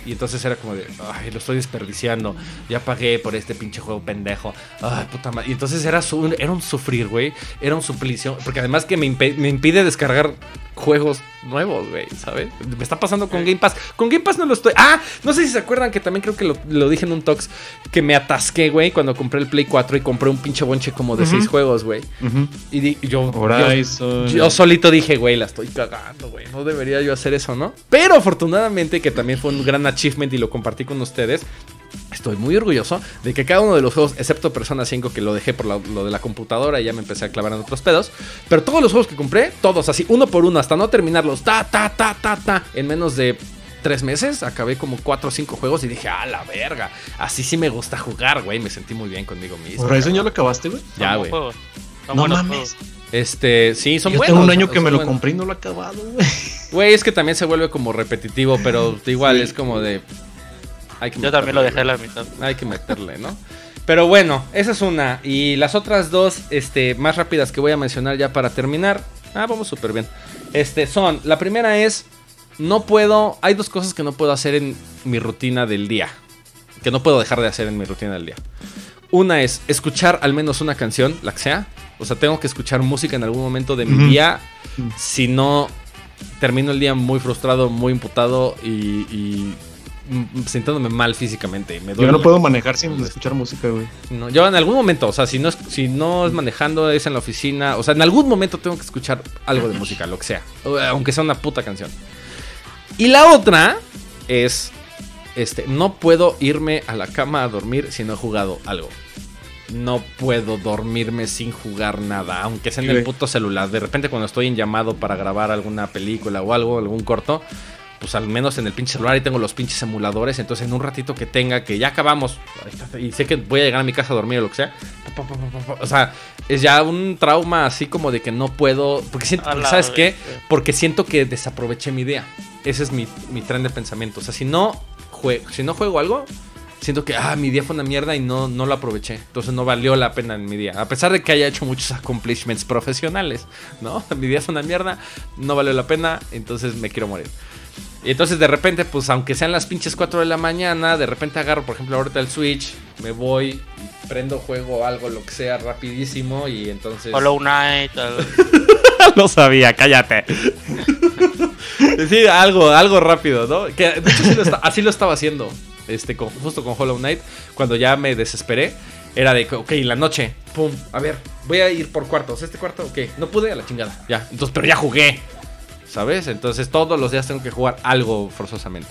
Y entonces era como de, ay, lo estoy desperdiciando. Ya pagué por este pinche juego pendejo. Ay, puta madre. Y entonces era, era un sufrir, güey. Era un suplicio. Porque además que me, me impide descargar juegos nuevos, güey, ¿sabes? Me está pasando con Game Pass. Con Game Pass no lo estoy. Ah, no sé si se acuerdan que también creo que lo, dije en un Talks. Que me atasqué, güey, cuando compré el Play 4 y compré un pinche bonche como de 6 juegos, güey. Y yo, yo, yo, solito dije, güey, la estoy cagando, güey. No debería yo hacer eso, ¿no? Pero afortunadamente, que también fue un gran achievement y lo compartí con ustedes Estoy muy orgulloso de que cada uno de los juegos, excepto Persona 5, que lo dejé por lo, lo de la computadora y ya me empecé a clavar en otros pedos, pero todos los juegos que compré, todos así, uno por uno, hasta no terminarlos, ta, ta, ta, ta, ta, en menos de tres meses, acabé como cuatro o cinco juegos y dije, a la verga, así sí me gusta jugar, güey, me sentí muy bien conmigo mismo. ¿Horizon ya lo acabaste, güey? Ya, güey. No buenos mames. Este, sí, son Yo buenos. tengo un año que me lo buenos. compré y no lo he acabado, güey. Güey, es que también se vuelve como repetitivo, pero igual es como de... hay que Yo también lo dejé a la mitad. Hay que meterle, ¿no? Pero bueno, esa es una. Y las otras dos, este, más rápidas que voy a mencionar ya para terminar. Ah, vamos súper bien. Este, son, la primera es, no puedo, hay dos cosas que no puedo hacer en mi rutina del día. Que no puedo dejar de hacer en mi rutina del día. Una es escuchar al menos una canción, la que sea. O sea, tengo que escuchar música en algún momento de mi día. Mm. Si no, termino el día muy frustrado, muy imputado y, y, sintiéndome mal físicamente. Me Yo no puedo manejar sin escuchar música, güey. no, yo en algún momento, o sea, si no, es, si no es manejando, es en la oficina, o sea, en algún momento tengo que escuchar algo de música, lo que sea, aunque sea una puta canción. Y la otra es, este, no puedo irme a la cama a dormir si no he jugado algo. No puedo dormirme sin jugar nada, aunque sea en el puto celular. De repente cuando estoy en llamado para grabar alguna película o algo, algún corto, pues al menos en el pinche celular ahí tengo los pinches emuladores. Entonces en un ratito que tenga, que ya acabamos, y sé que voy a llegar a mi casa a dormir o lo que sea. O sea, es ya un trauma así como de que no puedo. Porque siento, porque ¿sabes qué? Porque siento que desaproveché mi idea. Ese es mi, mi tren de pensamiento. O sea, si no, jue- si no juego algo, siento que ah, mi día fue una mierda y no, no lo aproveché. Entonces no valió la pena en mi día. A pesar de que haya hecho muchos accomplishments profesionales, ¿no? Mi día fue una mierda, no valió la pena, entonces me quiero morir. Y entonces de repente, pues aunque sean las pinches 4 de la mañana, de repente agarro, por ejemplo, ahorita el Switch, me voy, prendo juego, algo, lo que sea, rapidísimo y entonces... Hollow Knight. Lo sabía, cállate. sí, algo, algo rápido, ¿no? Que de hecho sí lo esta- así lo estaba haciendo. Este, con- justo con Hollow Knight. Cuando ya me desesperé. Era de que, ok, la noche. Pum. A ver, voy a ir por cuartos. Este cuarto, ok. No pude a la chingada. Ya. Entonces, pero ya jugué. ¿Sabes? Entonces todos los días tengo que jugar algo forzosamente.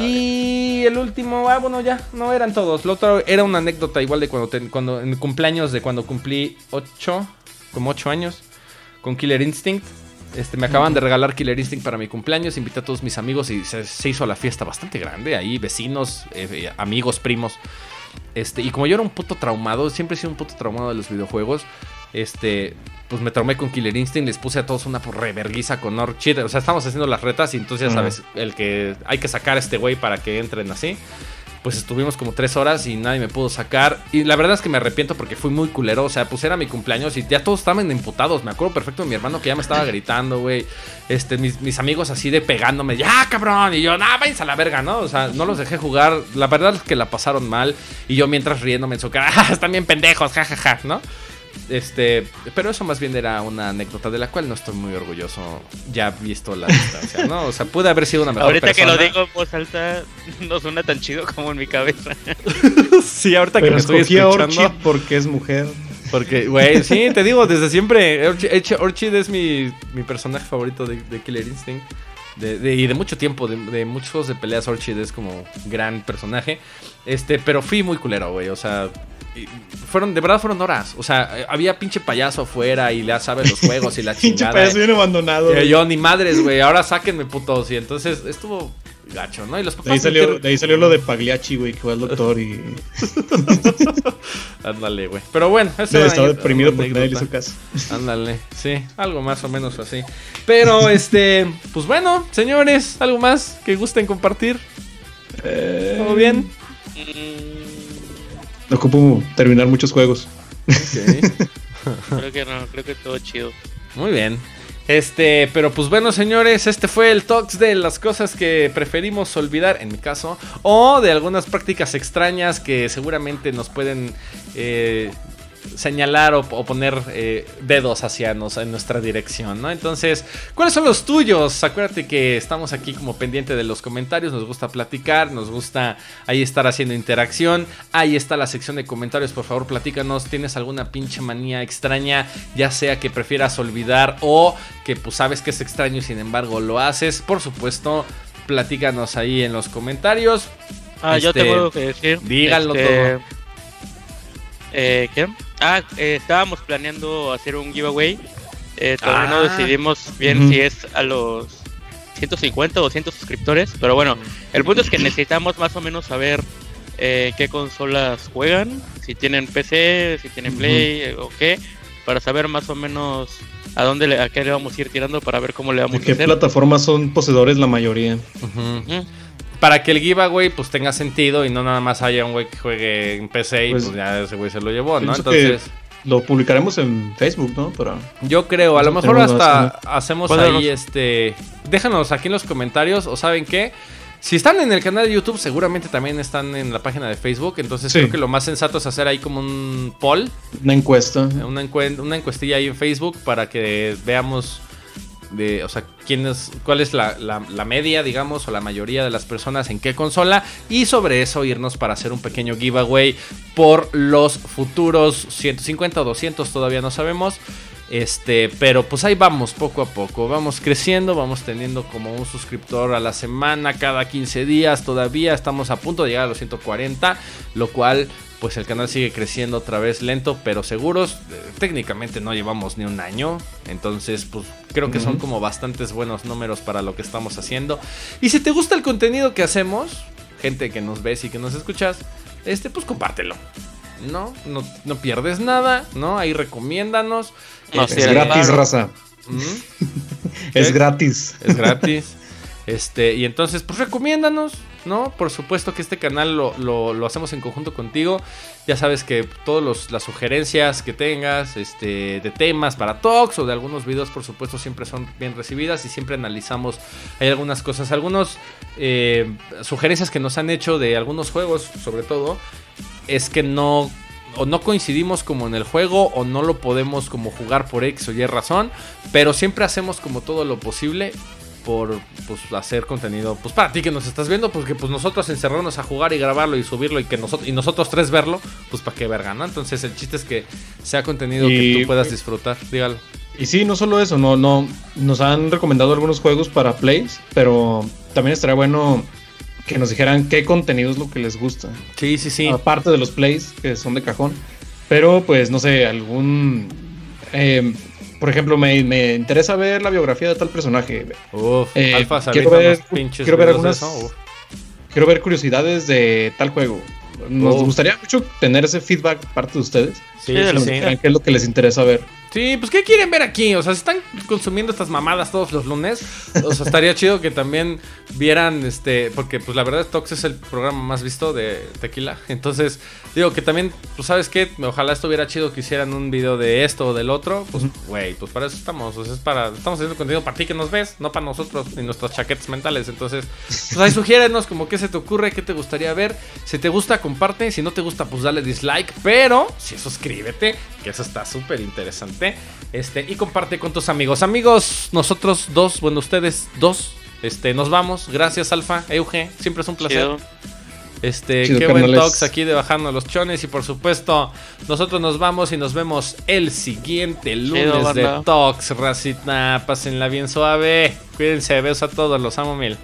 Y el último, ah, bueno, ya, no eran todos. Lo otro era una anécdota igual de cuando, cuando en cumpleaños, de cuando cumplí 8, como 8 años, con Killer Instinct. Este, me acaban de regalar Killer Instinct para mi cumpleaños, invité a todos mis amigos y se, se hizo la fiesta bastante grande. Ahí vecinos, eh, eh, amigos, primos. Este, y como yo era un puto traumado, siempre he sido un puto traumado de los videojuegos. Este, pues me traumé con Killer Instinct, les puse a todos una reverguiza con Orchid. O sea, estamos haciendo las retas y entonces ya sabes, el que hay que sacar a este güey para que entren así. Pues estuvimos como tres horas y nadie me pudo sacar. Y la verdad es que me arrepiento porque fui muy culero. O sea, pues era mi cumpleaños y ya todos estaban imputados. Me acuerdo perfecto de mi hermano que ya me estaba gritando, güey. Este, mis, mis amigos así de pegándome. Ya, cabrón. Y yo, nah, váyanse a la verga, ¿no? O sea, no los dejé jugar. La verdad es que la pasaron mal. Y yo mientras riéndome en su cara, "Ah, están bien pendejos, jajaja, ¿no? Este, pero eso más bien era una anécdota de la cual no estoy muy orgulloso, ya visto la distancia, ¿no? O sea, pude haber sido una mejor Ahorita que lo persona. digo en voz alta, no suena tan chido como en mi cabeza. sí, ahorita que me estoy a escuchando. Orchid porque es mujer. Porque, güey, sí, te digo, desde siempre. Orchid, es mi, mi personaje favorito de, de Killer Instinct. De, de- y de mucho tiempo, de, de muchos juegos de peleas, Orchid es como gran personaje. Este, pero fui muy culero, güey. O sea, fueron, de verdad fueron horas. O sea, eh, había pinche payaso afuera y ya sabe los juegos y la Pinche chingada. payaso bien abandonado. Eh, yo, ni madres, güey. Ahora sáquenme putos. Y entonces estuvo gacho, ¿no? Y los De papás. ahí, salió, de ahí salió lo de Pagliacci, güey, que fue al doctor y Ándale, güey. Pero bueno, eso era estaba deprimido porque nadie le hizo caso. Ándale, sí, algo más o menos así. Pero este, pues bueno, señores, algo más que gusten compartir. ¿Todo bien? Ocupo terminar muchos juegos. Ok, creo que no, creo que todo chido. muy bien. Este, pero pues bueno, señores, este fue el talks de las cosas que preferimos olvidar, en mi caso, o de algunas prácticas extrañas que seguramente nos pueden eh, señalar o, o poner eh, dedos hacia nos, en nuestra dirección, ¿no? Entonces, ¿cuáles son los tuyos? Acuérdate que estamos aquí como pendiente de los comentarios, nos gusta platicar, nos gusta ahí estar haciendo interacción. Ahí está la sección de comentarios, por favor, platícanos. ¿Tienes alguna pinche manía extraña? Ya sea que prefieras olvidar o que pues sabes que es extraño y sin embargo lo haces. Por supuesto, platícanos ahí en los comentarios. Ah, yo Este, tengo que decir. díganlo todo. Eh, ¿Qué? Ah, eh, estábamos planeando hacer un giveaway. Eh, todavía no Ah. decidimos bien si es a los 150 o 200 suscriptores. Pero bueno, el punto es que necesitamos más o menos saber eh, qué consolas juegan. Si tienen PC, si tienen. Play eh, o qué. Para saber más o menos a dónde le, a qué le vamos a ir tirando para ver cómo le ¿De vamos a qué hacer. plataformas son poseedores la mayoría? Para que el giveaway pues tenga sentido y no nada más haya un güey que juegue en PC y pues, Pues, ya ese güey se lo llevó, ¿no? Entonces, Lo publicaremos en Facebook, ¿no? Para... yo creo, a lo mejor hasta hacemos ahí este... Déjanos aquí en los comentarios o saben qué. Si están en el canal de YouTube, seguramente también están en la página de Facebook. Entonces Sí. creo que lo más sensato es hacer ahí como un poll, Una encuesta. una, una encuestilla ahí en Facebook para que veamos de, o sea, quién es, cuál es la, la- la media, digamos, o la mayoría de las personas en qué consola. Y sobre eso irnos para hacer un pequeño giveaway por los futuros 150 o 200, todavía no sabemos. Este, pero pues ahí vamos poco a poco, vamos creciendo, vamos teniendo como un suscriptor a la semana, cada 15 días todavía, estamos a punto de llegar a los 140, lo cual pues el canal sigue creciendo otra vez lento pero seguros, Eh, técnicamente no llevamos ni un año, entonces pues creo que son como bastantes buenos números para lo que estamos haciendo. Y si te gusta el contenido que hacemos, gente que nos ves y que nos escuchas, este pues compártelo. No, no, no pierdes nada, ¿no? Ahí recomiéndanos. No, sí, es era gratis, raza. Es gratis. Es gratis. Este, y entonces, pues recomiéndanos, ¿no? Por supuesto que este canal lo, lo- hacemos en conjunto contigo. Ya sabes que todas las sugerencias que tengas, este, de temas para talks o de algunos videos, por supuesto, siempre son bien recibidas y siempre analizamos. Hay algunas cosas, algunas sugerencias que nos han hecho de algunos juegos, sobre todo, es que no o no coincidimos como en el juego o no lo podemos como jugar por X o Y razón, pero siempre hacemos como todo lo posible por pues, hacer contenido pues para ti que nos estás viendo, porque pues nosotros encerrarnos a jugar y grabarlo y subirlo y que nosotros y nosotros tres verlo, pues para qué verga, ¿no? Entonces el chiste es que sea contenido que tú puedas disfrutar, dígalo. Y sí, no solo eso, no, no, nos han recomendado algunos juegos para plays, pero también estaría bueno que nos dijeran qué contenido es lo que les gusta. Sí, sí, sí. Aparte de los plays, que son de cajón. Pero, pues, no sé, algún... eh, por ejemplo, me, me interesa ver la biografía de tal personaje. Uf, eh, Alfa quiero ver- quiero ver algunas- eso. Quiero ver curiosidades de tal juego. Nos Oh. gustaría mucho tener ese feedback parte de ustedes. Sí, Sí, de sí, ¿Qué es lo que les interesa ver? Sí, pues ¿qué quieren ver aquí? O sea, si están consumiendo estas mamadas todos los lunes, o sea, estaría chido que también vieran, este, porque pues la verdad Tox es el programa más visto de Tequila. Entonces, digo que también, pues sabes qué, ojalá estuviera chido que hicieran un video de esto o del otro. Pues, güey, pues para eso estamos. O sea, es para, estamos haciendo contenido para ti que nos ves, no para nosotros ni nuestras chaquetas mentales. Entonces, pues ahí sugiérenos como qué se te ocurre, qué te gustaría ver. Si te gusta, comparte. Si no te gusta, pues dale dislike. Pero, si suscríbete, que eso está súper interesante. Este, y comparte con tus amigos. Amigos, nosotros dos, bueno, ustedes dos, este, nos vamos. Gracias, Alfa, Euge. Siempre es un placer. Chido. Este, Chido, qué buen talks aquí de bajando los chones. Y por supuesto, nosotros nos vamos y nos vemos el siguiente lunes de banda. talks, racita. Pásenla bien suave. Cuídense, besos a todos, los amo mil.